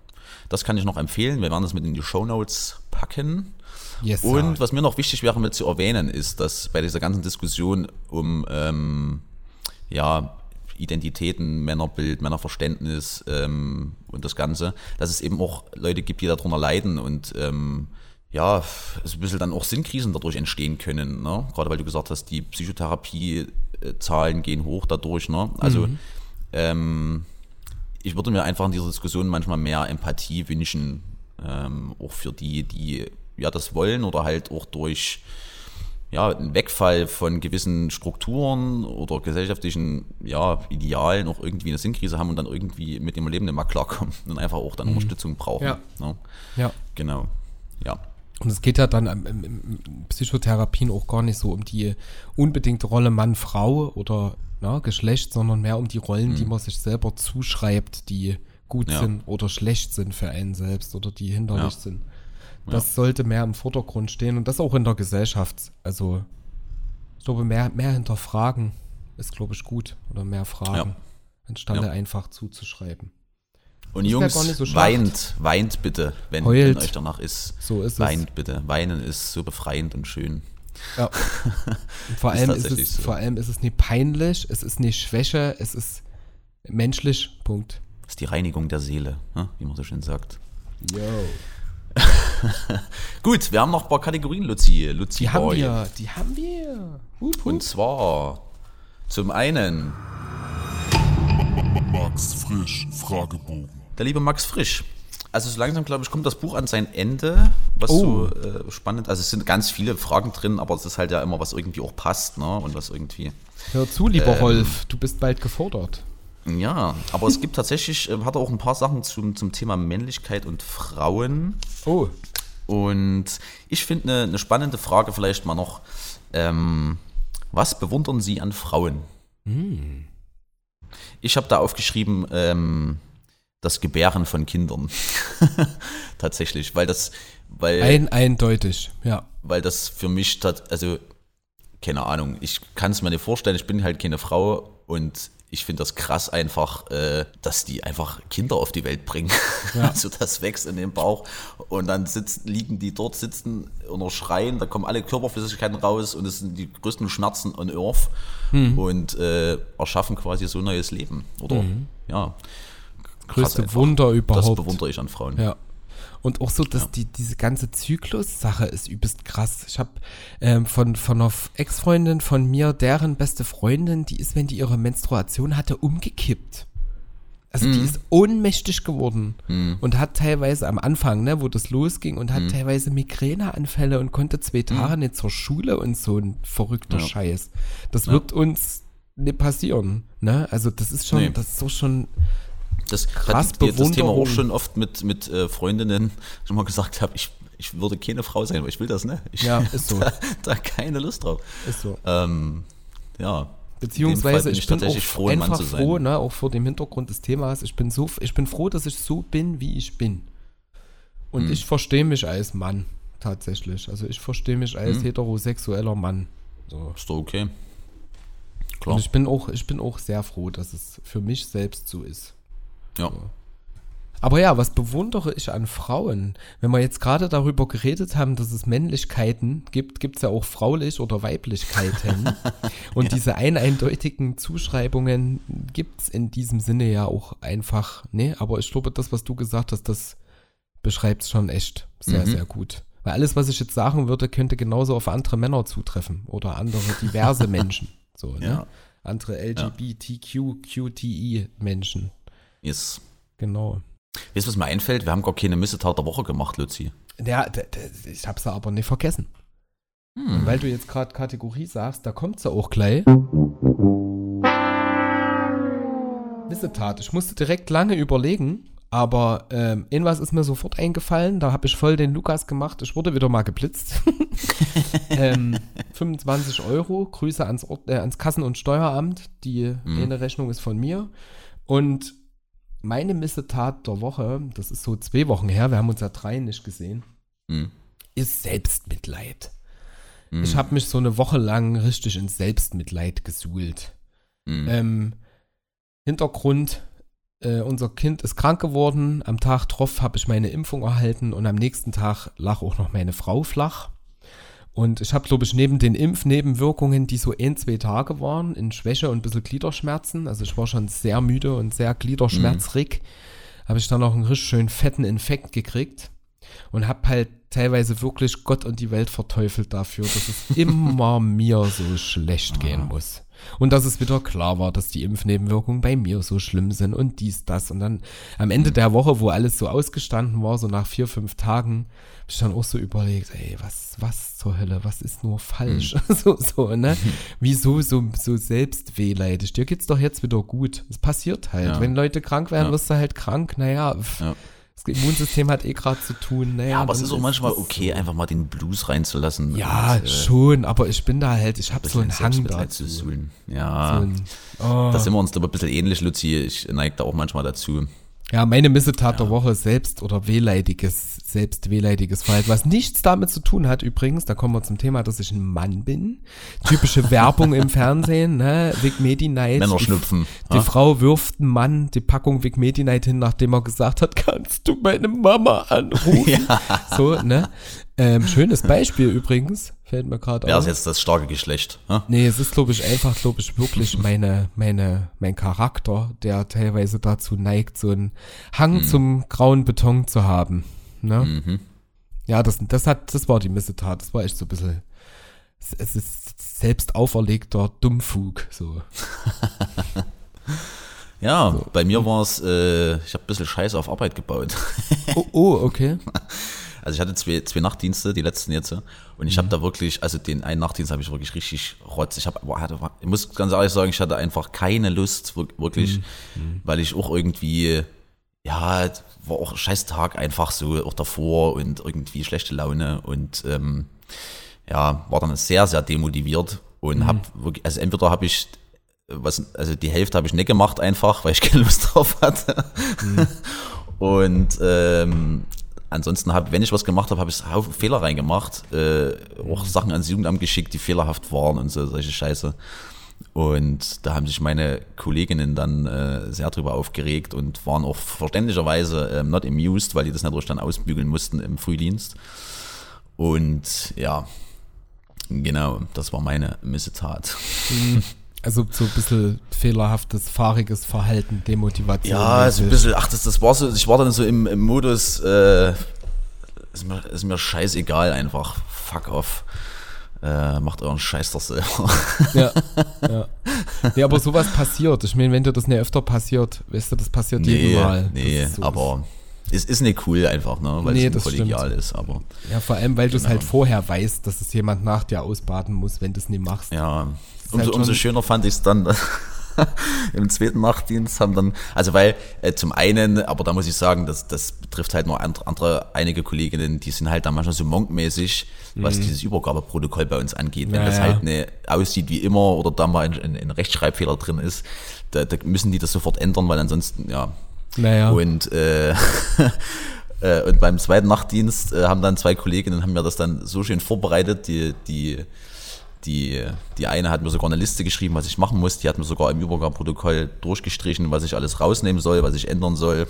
Das kann ich noch empfehlen. Wir werden das mit in die Shownotes packen. Yes, Und was mir noch wichtig wäre mit zu erwähnen, ist, dass bei dieser ganzen Diskussion um ähm, ja, Identitäten, Männerbild, Männerverständnis ähm, und das Ganze, dass es eben auch Leute gibt, die darunter leiden und ähm, ja, es ein bisschen dann auch Sinnkrisen dadurch entstehen können. Ne? Gerade weil du gesagt hast, die Psychotherapie-Zahlen gehen hoch dadurch. Ne? Also ähm, ich würde mir einfach in dieser Diskussion manchmal mehr Empathie wünschen, ähm, auch für die, die ja das wollen oder halt auch durch ja, einen Wegfall von gewissen Strukturen oder gesellschaftlichen ja, Idealen auch irgendwie eine Sinnkrise haben und dann irgendwie mit dem Leben nicht mehr klarkommen und einfach auch dann Unterstützung brauchen. Ja. Ne? ja. Genau. Ja. Und es geht ja dann im Psychotherapien auch gar nicht so um die unbedingte Rolle Mann-Frau oder na, Geschlecht, sondern mehr um die Rollen, die man sich selber zuschreibt, die gut Mhm. Ja. sind oder schlecht sind für einen selbst oder die hinderlich Ja. sind. Das sollte mehr im Vordergrund stehen und das auch in der Gesellschaft. Also, ich glaube, mehr, mehr hinterfragen ist, glaube ich, gut. Oder mehr Fragen, Ja. anstande Ja. einfach zuzuschreiben. Und Ist ja Jungs, gar nicht so weint, weint bitte, wenn, wenn euch danach ist. So ist es. Weint bitte. Weinen ist so befreiend und schön. Ja. [LAUGHS] Und vor, Ist allem ist tatsächlich es, so. vor allem ist es nicht peinlich, es ist nicht Schwäche, es ist menschlich. Punkt. Das ist die Reinigung der Seele, ne? wie man so schön sagt. Yo. [LAUGHS] Gut, wir haben noch ein paar Kategorien, Luzi. Luzi Die haben Boy. wir, die haben wir. Hup, hup. Und zwar zum einen Max Frisch Fragebogen. der liebe Max Frisch. Also so langsam, glaube ich, kommt das Buch an sein Ende, was Oh. so äh, spannend, also es sind ganz viele Fragen drin, aber es ist halt ja immer, was irgendwie auch passt, ne? Und was irgendwie, Hör zu, lieber Ähm. Rolf, du bist bald gefordert. Ja, aber es gibt tatsächlich, äh, hat er auch ein paar Sachen zum, zum Thema Männlichkeit und Frauen. Oh, Und ich finde eine, eine spannende Frage vielleicht mal noch, ähm, was bewundern Sie an Frauen? Ich habe da aufgeschrieben, ähm, das Gebären von Kindern. [LAUGHS] Tatsächlich, weil das, weil, ein, eindeutig, ja. weil das für mich, also keine Ahnung, ich kann es mir nicht vorstellen, ich bin halt keine Frau und ich finde das krass einfach, äh, dass die einfach Kinder auf die Welt bringen. [LAUGHS] Ja. Also das wächst in den Bauch und dann sitzen, liegen die dort, sitzen oder schreien, da kommen alle Körperflüssigkeiten raus und es sind die größten Schmerzen on Earth Mhm. und äh, erschaffen quasi so ein neues Leben. Oder ja. Krass Größte einfach. Wunder Das überhaupt. bewundere ich an Frauen. Ja. Und auch so, dass die, diese ganze Zyklus-Sache ist übelst krass. Ich habe ähm, von, von einer Ex-Freundin von mir, deren beste Freundin, die ist, wenn die ihre Menstruation hatte, umgekippt. Also die ist ohnmächtig geworden und hat teilweise am Anfang, ne, wo das losging, und hat teilweise Migräneanfälle und konnte zwei Tage nicht zur Schule und so ein verrückter Ja. Scheiß. Das wird uns nicht passieren. Ne? Also das ist schon, Nee. das ist so schon Das Krass, hatte ich das Thema auch schon oft mit, mit äh, Freundinnen schon mal gesagt habe, ich, ich würde keine Frau sein, aber ich will das, ne? Ich Ja, [LAUGHS] ist so. Da, da keine Lust drauf. ist so. Ähm, ja. Beziehungsweise bin ich, bin auch tatsächlich froh, ein Mann einfach zu sein. froh, ne, auch vor dem Hintergrund des Themas, ich bin so, ich bin froh, dass ich so bin, wie ich bin. Und Hm. ich verstehe mich als Mann, tatsächlich. Also ich verstehe mich als Hm. heterosexueller Mann. So. Ist doch okay. Klar. Und ich bin auch, ich bin auch sehr froh, dass es für mich selbst so ist. Ja. Aber ja, was bewundere ich an Frauen? Wenn wir jetzt gerade darüber geredet haben, dass es Männlichkeiten gibt, gibt es ja auch fraulich oder Weiblichkeiten. [LAUGHS] Und diese eineindeutigen Zuschreibungen gibt es in diesem Sinne ja auch einfach, ne? Aber ich glaube, das, was du gesagt hast, das beschreibt es schon echt sehr, Mhm. sehr gut. Weil alles, was ich jetzt sagen würde, könnte genauso auf andere Männer zutreffen oder andere diverse [LAUGHS] Menschen. So, ne? Ja. Andere LGBTQ, QTI-Menschen. Yes. Genau. Weißt du, was mir einfällt? Wir haben gar keine Missetat der Woche gemacht, Luzi. Ja, ich hab's ja aber nicht vergessen. Hm. Weil du jetzt gerade Kategorie sagst, da kommt sie auch gleich. Missetat. Ich musste direkt lange überlegen, aber ähm, irgendwas ist mir sofort eingefallen. Da habe ich voll den Lukas gemacht. Ich wurde wieder mal geblitzt. [LAUGHS] ähm, 25 Euro. Grüße ans, Ort, äh, ans Kassen- und Steueramt. Die Mhm. eine Rechnung ist von mir. Und meine Missetat der Woche, das ist so zwei Wochen her, wir haben uns ja drei nicht gesehen. Hm. ist Selbstmitleid. Ich habe mich so eine Woche lang richtig in Selbstmitleid gesuhlt. Ähm, Hintergrund, äh, unser Kind ist krank geworden. Am Tag drauf habe ich meine Impfung erhalten und am nächsten Tag lag auch noch meine Frau flach. Und ich habe, glaube ich, neben den Impfnebenwirkungen, die so ein, zwei Tage waren, in Schwäche und ein bisschen Gliederschmerzen, also ich war schon sehr müde und sehr gliederschmerzrig, habe ich dann noch einen richtig schön fetten Infekt gekriegt und habe halt teilweise wirklich Gott und die Welt verteufelt dafür, dass es [LAUGHS] immer mir so schlecht gehen muss. Und dass es wieder klar war, dass die Impfnebenwirkungen bei mir so schlimm sind und dies, das. Und dann am Ende der Woche, wo alles so ausgestanden war, so nach vier, fünf Tagen, hab ich dann auch so überlegt, ey, was, was zur Hölle, was ist nur falsch? [LAUGHS] so, so, ne? Wieso so, so selbstwehleidig? Dir geht's doch jetzt wieder gut. Es passiert halt. Ja. Wenn Leute krank werden, Ja. wirst du halt krank. Naja, pff, Ja. Das Immunsystem hat eh gerade zu tun. Naja, Ja, aber es ist auch manchmal okay, so. einfach mal den Blues reinzulassen. Ja, und, äh, schon, aber ich bin da halt, ich habe so einen Hang dazu. zu So. Ja, ein, oh. da sind wir uns aber ein bisschen ähnlich, Luzi. Ich neige da auch manchmal dazu. Ja, meine Missetat der Woche selbst oder wehleidiges, selbstwehleidiges Verhalten, was nichts damit zu tun hat übrigens, da kommen wir zum Thema, dass ich ein Mann bin. Typische [LAUGHS] Werbung im Fernsehen, ne? Vic Medi-Night. Männerschnupfen. Die, die Frau wirft einem Mann die Packung Vic Medi-Night hin, nachdem er gesagt hat, kannst du meine Mama anrufen? [LAUGHS] So, ne? Ähm, schönes Beispiel übrigens, fällt mir gerade Wer auf. ist jetzt das starke Geschlecht? hä? Nee, es ist, glaube ich, einfach, glaube ich, wirklich meine, meine, mein Charakter, der teilweise dazu neigt, so einen Hang zum grauen Beton zu haben. Ne? Ja, das, das hat, das war die Missetat. Das war echt so ein bisschen, es, ist selbst auferlegter Dummfug, so. [LAUGHS] Ja, bei mir war es, äh, ich habe ein bisschen Scheiße auf Arbeit gebaut. Oh, oh okay. [LAUGHS] Also ich hatte zwei, zwei Nachtdienste, die letzten jetzt. Und ich habe da wirklich, also den einen Nachtdienst habe ich wirklich richtig rotz. Ich, hab, ich muss ganz ehrlich sagen, ich hatte einfach keine Lust, wir- wirklich, weil ich auch irgendwie, ja, war auch ein scheiß Tag einfach so, auch davor und irgendwie schlechte Laune und ähm, ja, war dann sehr, sehr demotiviert und hab wirklich, also entweder habe ich was, also die Hälfte habe ich nicht gemacht einfach, weil ich [LAUGHS] keine Lust drauf hatte. Und ähm, ansonsten habe, wenn ich was gemacht habe, habe ich Haufen Fehler reingemacht, äh, auch Sachen ans Jugendamt geschickt, die fehlerhaft waren und so solche Scheiße. Und da haben sich meine Kolleginnen dann äh, sehr drüber aufgeregt und waren auch verständlicherweise ähm, not amused, weil die das natürlich dann ausbügeln mussten im Frühdienst. Und ja, genau, das war meine Missetat. [LAUGHS] Also so ein bisschen fehlerhaftes, fahriges Verhalten, Demotivation. Ja, so ein bisschen, ach, das, das war so, ich war dann so im, im Modus, äh, ist, mir, ist mir scheißegal einfach, fuck off. Äh, macht euren Scheiß doch selber. [LAUGHS] Ja, ja. Nee, aber sowas passiert. Ich meine, wenn dir das nicht öfter passiert, weißt du, das passiert jedem Mal. Das nee, so- aber es ist nicht cool einfach, ne, weil Nee, es kollegial stimmt. ist, aber Ja, vor allem, weil du es Genau. halt vorher weißt, dass es jemand nach dir ausbaden muss, wenn du es nicht machst. ja, umso, halt umso schöner fand ich es dann [LAUGHS] im zweiten Nachtdienst haben dann, also weil äh, zum einen, aber da muss ich sagen, das, das betrifft halt nur andere, andere, einige Kolleginnen, die sind halt dann manchmal so monkmäßig, was dieses Übergabeprotokoll bei uns angeht. Wenn Mhm. Ja, das ja. halt ne, aussieht wie immer oder da mal ein, ein, ein Rechtschreibfehler drin ist, da, da müssen die das sofort ändern, weil ansonsten, ja. Naja. Und, äh, [LAUGHS] äh, und beim zweiten Nachtdienst äh, haben dann zwei Kolleginnen haben mir das dann so schön vorbereitet, die, die, die, die eine hat mir sogar eine Liste geschrieben, was ich machen muss. Die hat mir sogar im Übergabeprotokoll durchgestrichen, was ich alles rausnehmen soll, was ich ändern soll.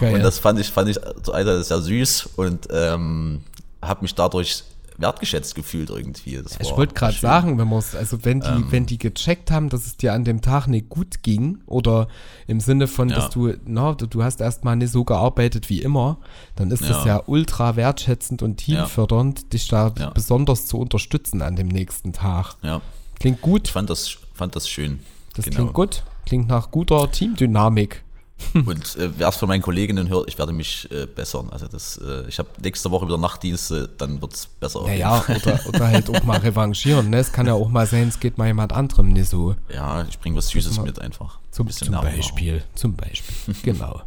Geil. Und das fand ich, fand ich zum einen sehr süß und ähm, habe mich dadurch wertgeschätzt gefühlt irgendwie. Das ich wollte gerade sagen, wenn man es, also wenn die, Ähm. wenn die gecheckt haben, dass es dir an dem Tag nicht gut ging, oder im Sinne von, Ja. dass du, na, du, hast erstmal nicht so gearbeitet wie immer, dann ist das Ja. ja ultra wertschätzend und teamfördernd, dich da Ja. besonders zu unterstützen an dem nächsten Tag. Ja, Klingt ich gut, fand das, fand das schön. das Genau. klingt gut, klingt nach guter Teamdynamik. [LAUGHS] Und äh, wer es von meinen Kolleginnen hört, ich werde mich äh, bessern. Also das, äh, ich habe nächste Woche wieder Nachtdienste, dann wird es besser. Naja, oder, oder halt auch mal [LAUGHS] revanchieren, ne? Es kann ja auch mal sein, es geht mal jemand anderem nicht so. Ja, ich bringe was Süßes mit einfach. Zum, Ein zum Beispiel, zum Beispiel, [LAUGHS] genau.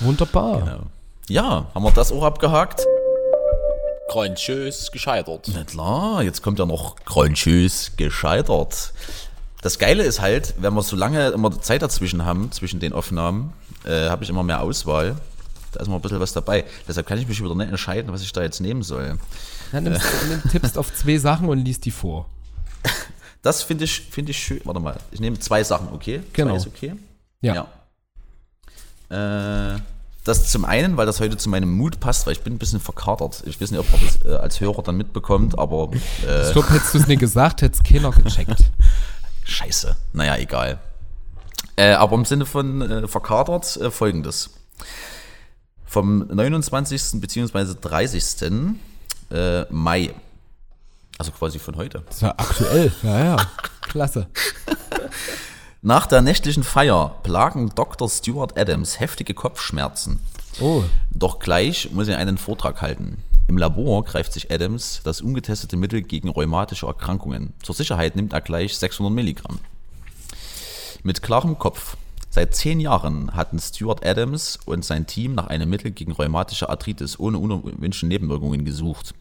Wunderbar. Genau. Ja, haben wir das auch abgehakt? Grandios gescheitert. Na klar, jetzt kommt ja noch Grandios gescheitert. Das Geile ist halt, wenn wir so lange immer Zeit dazwischen haben, zwischen den Aufnahmen, äh, habe ich immer mehr Auswahl. Da ist mal ein bisschen was dabei. Deshalb kann ich mich wieder nicht entscheiden, was ich da jetzt nehmen soll. Dann nimmst, nimm, tippst auf zwei Sachen und liest die vor. [LAUGHS] Das finde ich, finde ich schön. Warte mal, ich nehme zwei Sachen, okay? Genau. Zwei ist okay. Ja. Ja. Äh, das zum einen, weil das heute zu meinem Mut passt, weil ich bin ein bisschen verkatert. Ich weiß nicht, ob man das äh, als Hörer dann mitbekommt, aber äh, Ich glaube, hättest du es nicht gesagt, hätte es keiner gecheckt. [LAUGHS] scheiße. Naja, egal. Äh, aber im Sinne von äh, verkatert äh, folgendes. Vom 29. bzw. 30. Äh, Mai, also quasi von heute, Das ist ja aktuell. [LAUGHS] Ja, ja. Klasse. Nach der nächtlichen Feier plagen Dr. Stuart Adams heftige Kopfschmerzen. Oh. Doch gleich muss er einen Vortrag halten. Im Labor greift sich Adams das ungetestete Mittel gegen rheumatische Erkrankungen. Zur Sicherheit nimmt er gleich 600 Milligramm. Mit klarem Kopf. Seit zehn Jahren hatten Stuart Adams und sein Team nach einem Mittel gegen rheumatische Arthritis ohne unerwünschte Nebenwirkungen gesucht.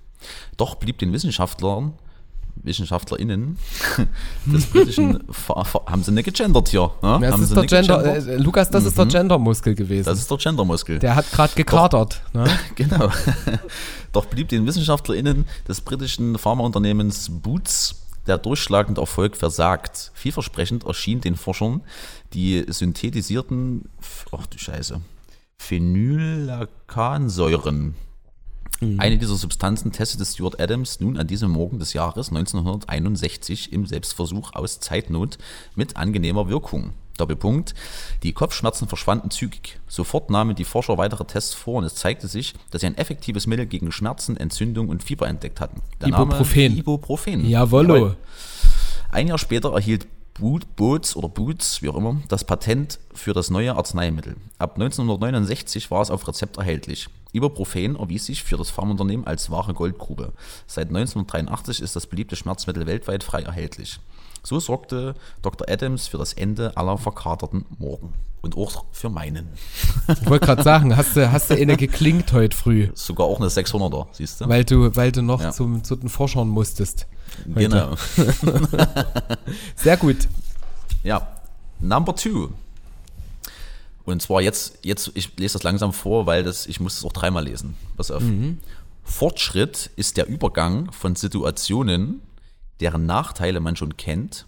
Doch blieb den Wissenschaftlern, WissenschaftlerInnen [LAUGHS] des britischen, haben sie nicht gegendert hier. Ne? Das haben ist sie der nicht Gender, gegendert? äh, Lukas, das ist der Gendermuskel gewesen. Das ist der Gendermuskel. der hat gerade gekatert. Ne? [LAUGHS] Genau. [LAUGHS] Doch blieb den WissenschaftlerInnen des britischen Pharmaunternehmens Boots der durchschlagende Erfolg versagt. Vielversprechend erschien den Forschern die synthetisierten, ach du Scheiße, Phenylalakansäuren. Eine dieser Substanzen testete Stuart Adams nun an diesem Morgen des Jahres 1961 im Selbstversuch aus Zeitnot mit angenehmer Wirkung. Doppelpunkt. Die Kopfschmerzen verschwanden zügig. Sofort nahmen die Forscher weitere Tests vor und es zeigte sich, dass sie ein effektives Mittel gegen Schmerzen, Entzündung und Fieber entdeckt hatten. Der Name Ibuprofen. Ibuprofen. Jawollo. Jawohl. Ein Jahr später erhielt Boot, Boots oder Boots, wie auch immer, das Patent für das neue Arzneimittel. Ab 1969 war es auf Rezept erhältlich. Ibuprofen erwies sich für das Pharmaunternehmen als wahre Goldgrube. Seit 1983 ist das beliebte Schmerzmittel weltweit frei erhältlich. So sorgte Dr. Adams für das Ende aller verkaterten Morgen. Und auch für meinen. Ich wollte gerade sagen, hast du, hast du eine geklingt heute früh, Sogar auch eine 600er, siehst du? weil du, weil du noch Ja. zum, zu den Forschern musstest. heute. genau. [LAUGHS] Sehr gut. Ja, Number Two. Und zwar jetzt, jetzt, ich lese das langsam vor, weil das, ich muss es auch dreimal lesen. Pass auf. Fortschritt ist der Übergang von Situationen, deren Nachteile man schon kennt,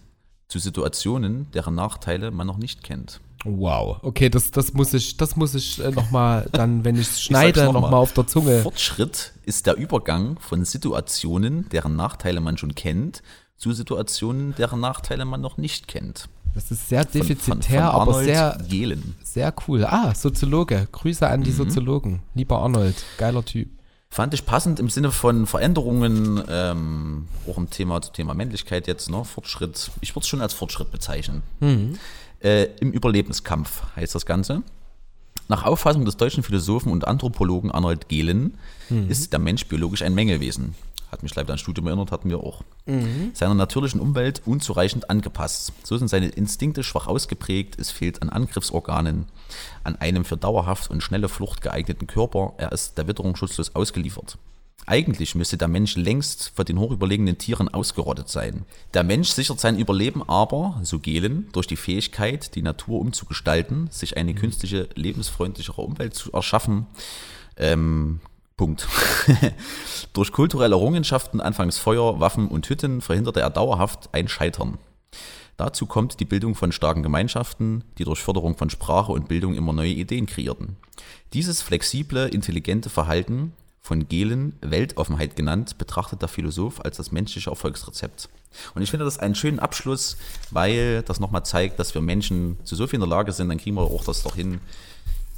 zu Situationen, deren Nachteile man noch nicht kennt. Wow. Okay, das, das muss ich, das muss ich äh, nochmal dann, wenn ich [LAUGHS] es schneide, nochmal auf der Zunge. Fortschritt ist der Übergang von Situationen, deren Nachteile man schon kennt, zu Situationen, deren Nachteile man noch nicht kennt. Das ist sehr Von- von- defizitär, von aber sehr, Gehlen. sehr cool. Ah, Soziologe. Grüße an Mhm. die Soziologen. Lieber Arnold, geiler Typ. Fand ich passend im Sinne von Veränderungen, ähm, auch im Thema zum Thema Männlichkeit jetzt, ne? Fortschritt. Ich würde es schon als Fortschritt bezeichnen. Äh, Im Überlebenskampf heißt das Ganze. Nach Auffassung des deutschen Philosophen und Anthropologen Arnold Gehlen ist der Mensch biologisch ein Mängelwesen. Hat mich leider an ein Studium erinnert, hatten wir auch. Seiner natürlichen Umwelt unzureichend angepasst. So sind seine Instinkte schwach ausgeprägt, es fehlt an Angriffsorganen, an einem für dauerhaft und schnelle Flucht geeigneten Körper, er ist der Witterung schutzlos ausgeliefert. Eigentlich müsste der Mensch längst von den hochüberlegenen Tieren ausgerottet sein. Der Mensch sichert sein Überleben aber, so Gehlen, durch die Fähigkeit, die Natur umzugestalten, sich eine künstliche, lebensfreundlichere Umwelt zu erschaffen. Ähm, Punkt. [LAUGHS] durch kulturelle Errungenschaften, anfangs Feuer, Waffen und Hütten, verhinderte er dauerhaft ein Scheitern. Dazu kommt die Bildung von starken Gemeinschaften, die durch Förderung von Sprache und Bildung immer neue Ideen kreierten. Dieses flexible, intelligente Verhalten, von Gehlen Weltoffenheit genannt, betrachtet der Philosoph als das menschliche Erfolgsrezept. Und ich finde das einen schönen Abschluss, weil das nochmal zeigt, dass wir Menschen zu so viel in der Lage sind, dann kriegen wir auch das doch hin,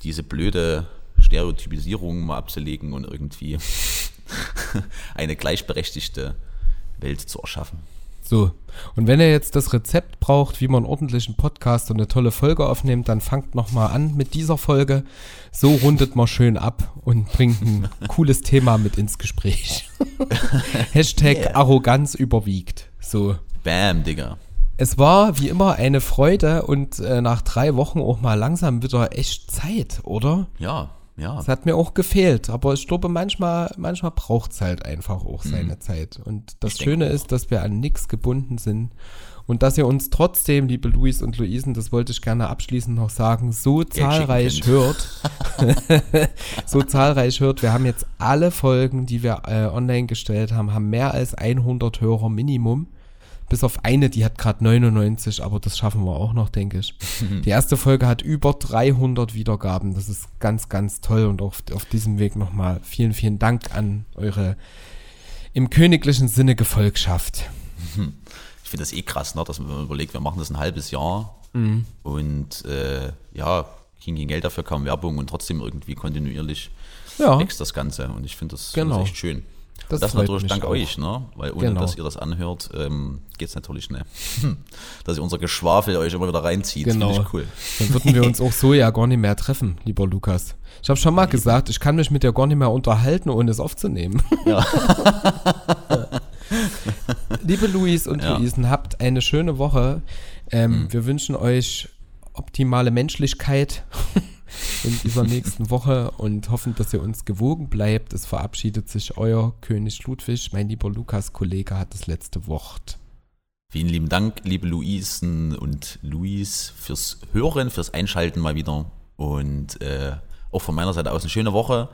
diese blöde Stereotypisierung mal abzulegen und irgendwie [LAUGHS] eine gleichberechtigte Welt zu erschaffen. So. Und wenn ihr jetzt das Rezept braucht, wie man einen ordentlichen Podcast und eine tolle Folge aufnimmt, dann fangt nochmal an mit dieser Folge. So rundet man schön ab und bringt ein [LAUGHS] cooles Thema mit ins Gespräch. [LAUGHS] Hashtag Yeah. Arroganz überwiegt. So. Bam, Digga. Es war wie immer eine Freude und äh, nach drei Wochen auch mal langsam wieder echt Zeit, oder? Ja, Ja. Das hat mir auch gefehlt, aber ich glaube, manchmal, manchmal braucht es halt einfach auch seine Zeit. Und das Mhm. Ich Schöne ist, dass wir an nichts gebunden sind und dass ihr uns trotzdem, liebe Luis und Luisen, das wollte ich gerne abschließend noch sagen, so zahlreich hört. [LAUGHS] [LAUGHS] so zahlreich hört. Wir haben jetzt alle Folgen, die wir äh, online gestellt haben, haben mehr als 100 Hörer Minimum. Bis auf eine, die hat gerade 99, aber das schaffen wir auch noch, denke ich. [LAUGHS] Die erste Folge hat über 300 Wiedergaben. Das ist ganz, ganz toll. Und auf, auf diesem Weg nochmal vielen, vielen Dank an eure im königlichen Sinne Gefolgschaft. [LAUGHS] Ich finde das eh krass, ne, dass man überlegt, wir machen das ein halbes Jahr Mhm. und äh, ja, kriegen kein Geld dafür, kaum Werbung und trotzdem irgendwie kontinuierlich Ja, wächst das Ganze. Und ich finde das, Genau. das echt schön. Das das natürlich dank auch. euch, ne? Weil ohne Genau. dass ihr das anhört, ähm, geht es natürlich nicht. dass ihr unser Geschwafel euch immer wieder reinzieht. Genau. Finde ich cool. dann würden wir [LAUGHS] uns auch so ja gar nicht mehr treffen, lieber Lukas. Ich habe schon mal gesagt, ich kann mich mit dir gar nicht mehr unterhalten, ohne es aufzunehmen. Ja. [LAUGHS] Liebe Luis und Ja. Luisen, habt eine schöne Woche. Ähm, Wir wünschen euch optimale Menschlichkeit in dieser nächsten Woche und hoffen, dass ihr uns gewogen bleibt. Es verabschiedet sich euer König Ludwig. Mein lieber Lukas-Kollege hat das letzte Wort. Vielen lieben Dank, liebe Luisen und Luis, fürs Hören, fürs Einschalten mal wieder. Und äh, auch von meiner Seite aus eine schöne Woche.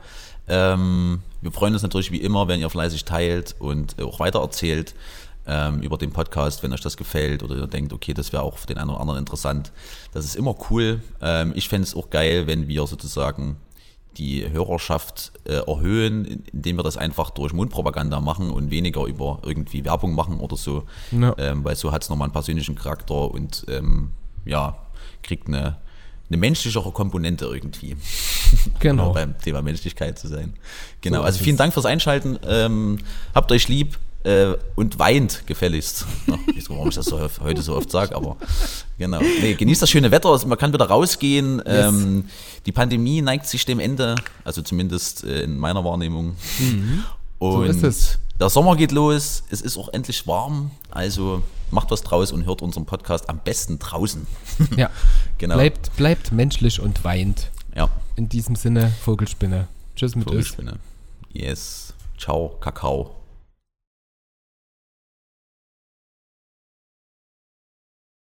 Ähm, wir freuen uns natürlich wie immer, wenn ihr fleißig teilt und auch weitererzählt ähm, über den Podcast, wenn euch das gefällt oder ihr denkt, okay, das wäre auch für den einen oder anderen interessant. Das ist immer cool. Ähm, ich fände es auch geil, wenn wir sozusagen die Hörerschaft äh, erhöhen, indem wir das einfach durch Mundpropaganda machen und weniger über irgendwie Werbung machen oder so. Ja. Ähm, weil so hat es nochmal einen persönlichen Charakter und ähm, ja, kriegt eine, eine menschlichere Komponente irgendwie. [LAUGHS] Genau. Beim Thema Menschlichkeit zu sein. Genau, So also vielen. Dank fürs Einschalten. Ähm, habt euch lieb äh, und weint gefälligst. Ich weiß nicht, warum ich das so, heute so oft sage, aber genau. Nee, genießt das schöne Wetter, man kann wieder rausgehen. Ähm, die Pandemie neigt sich dem Ende, also zumindest äh, in meiner Wahrnehmung. Und Mhm. ist es. der Sommer geht los, es ist auch endlich warm, also macht was draus und hört unseren Podcast am besten draußen. Ja. [LAUGHS] Genau. Bleibt, bleibt menschlich und weint. Ja, In diesem Sinne, Vogelspinne. Tschüss mit euch. Vogelspinne. Yes. Ciao, Kakao.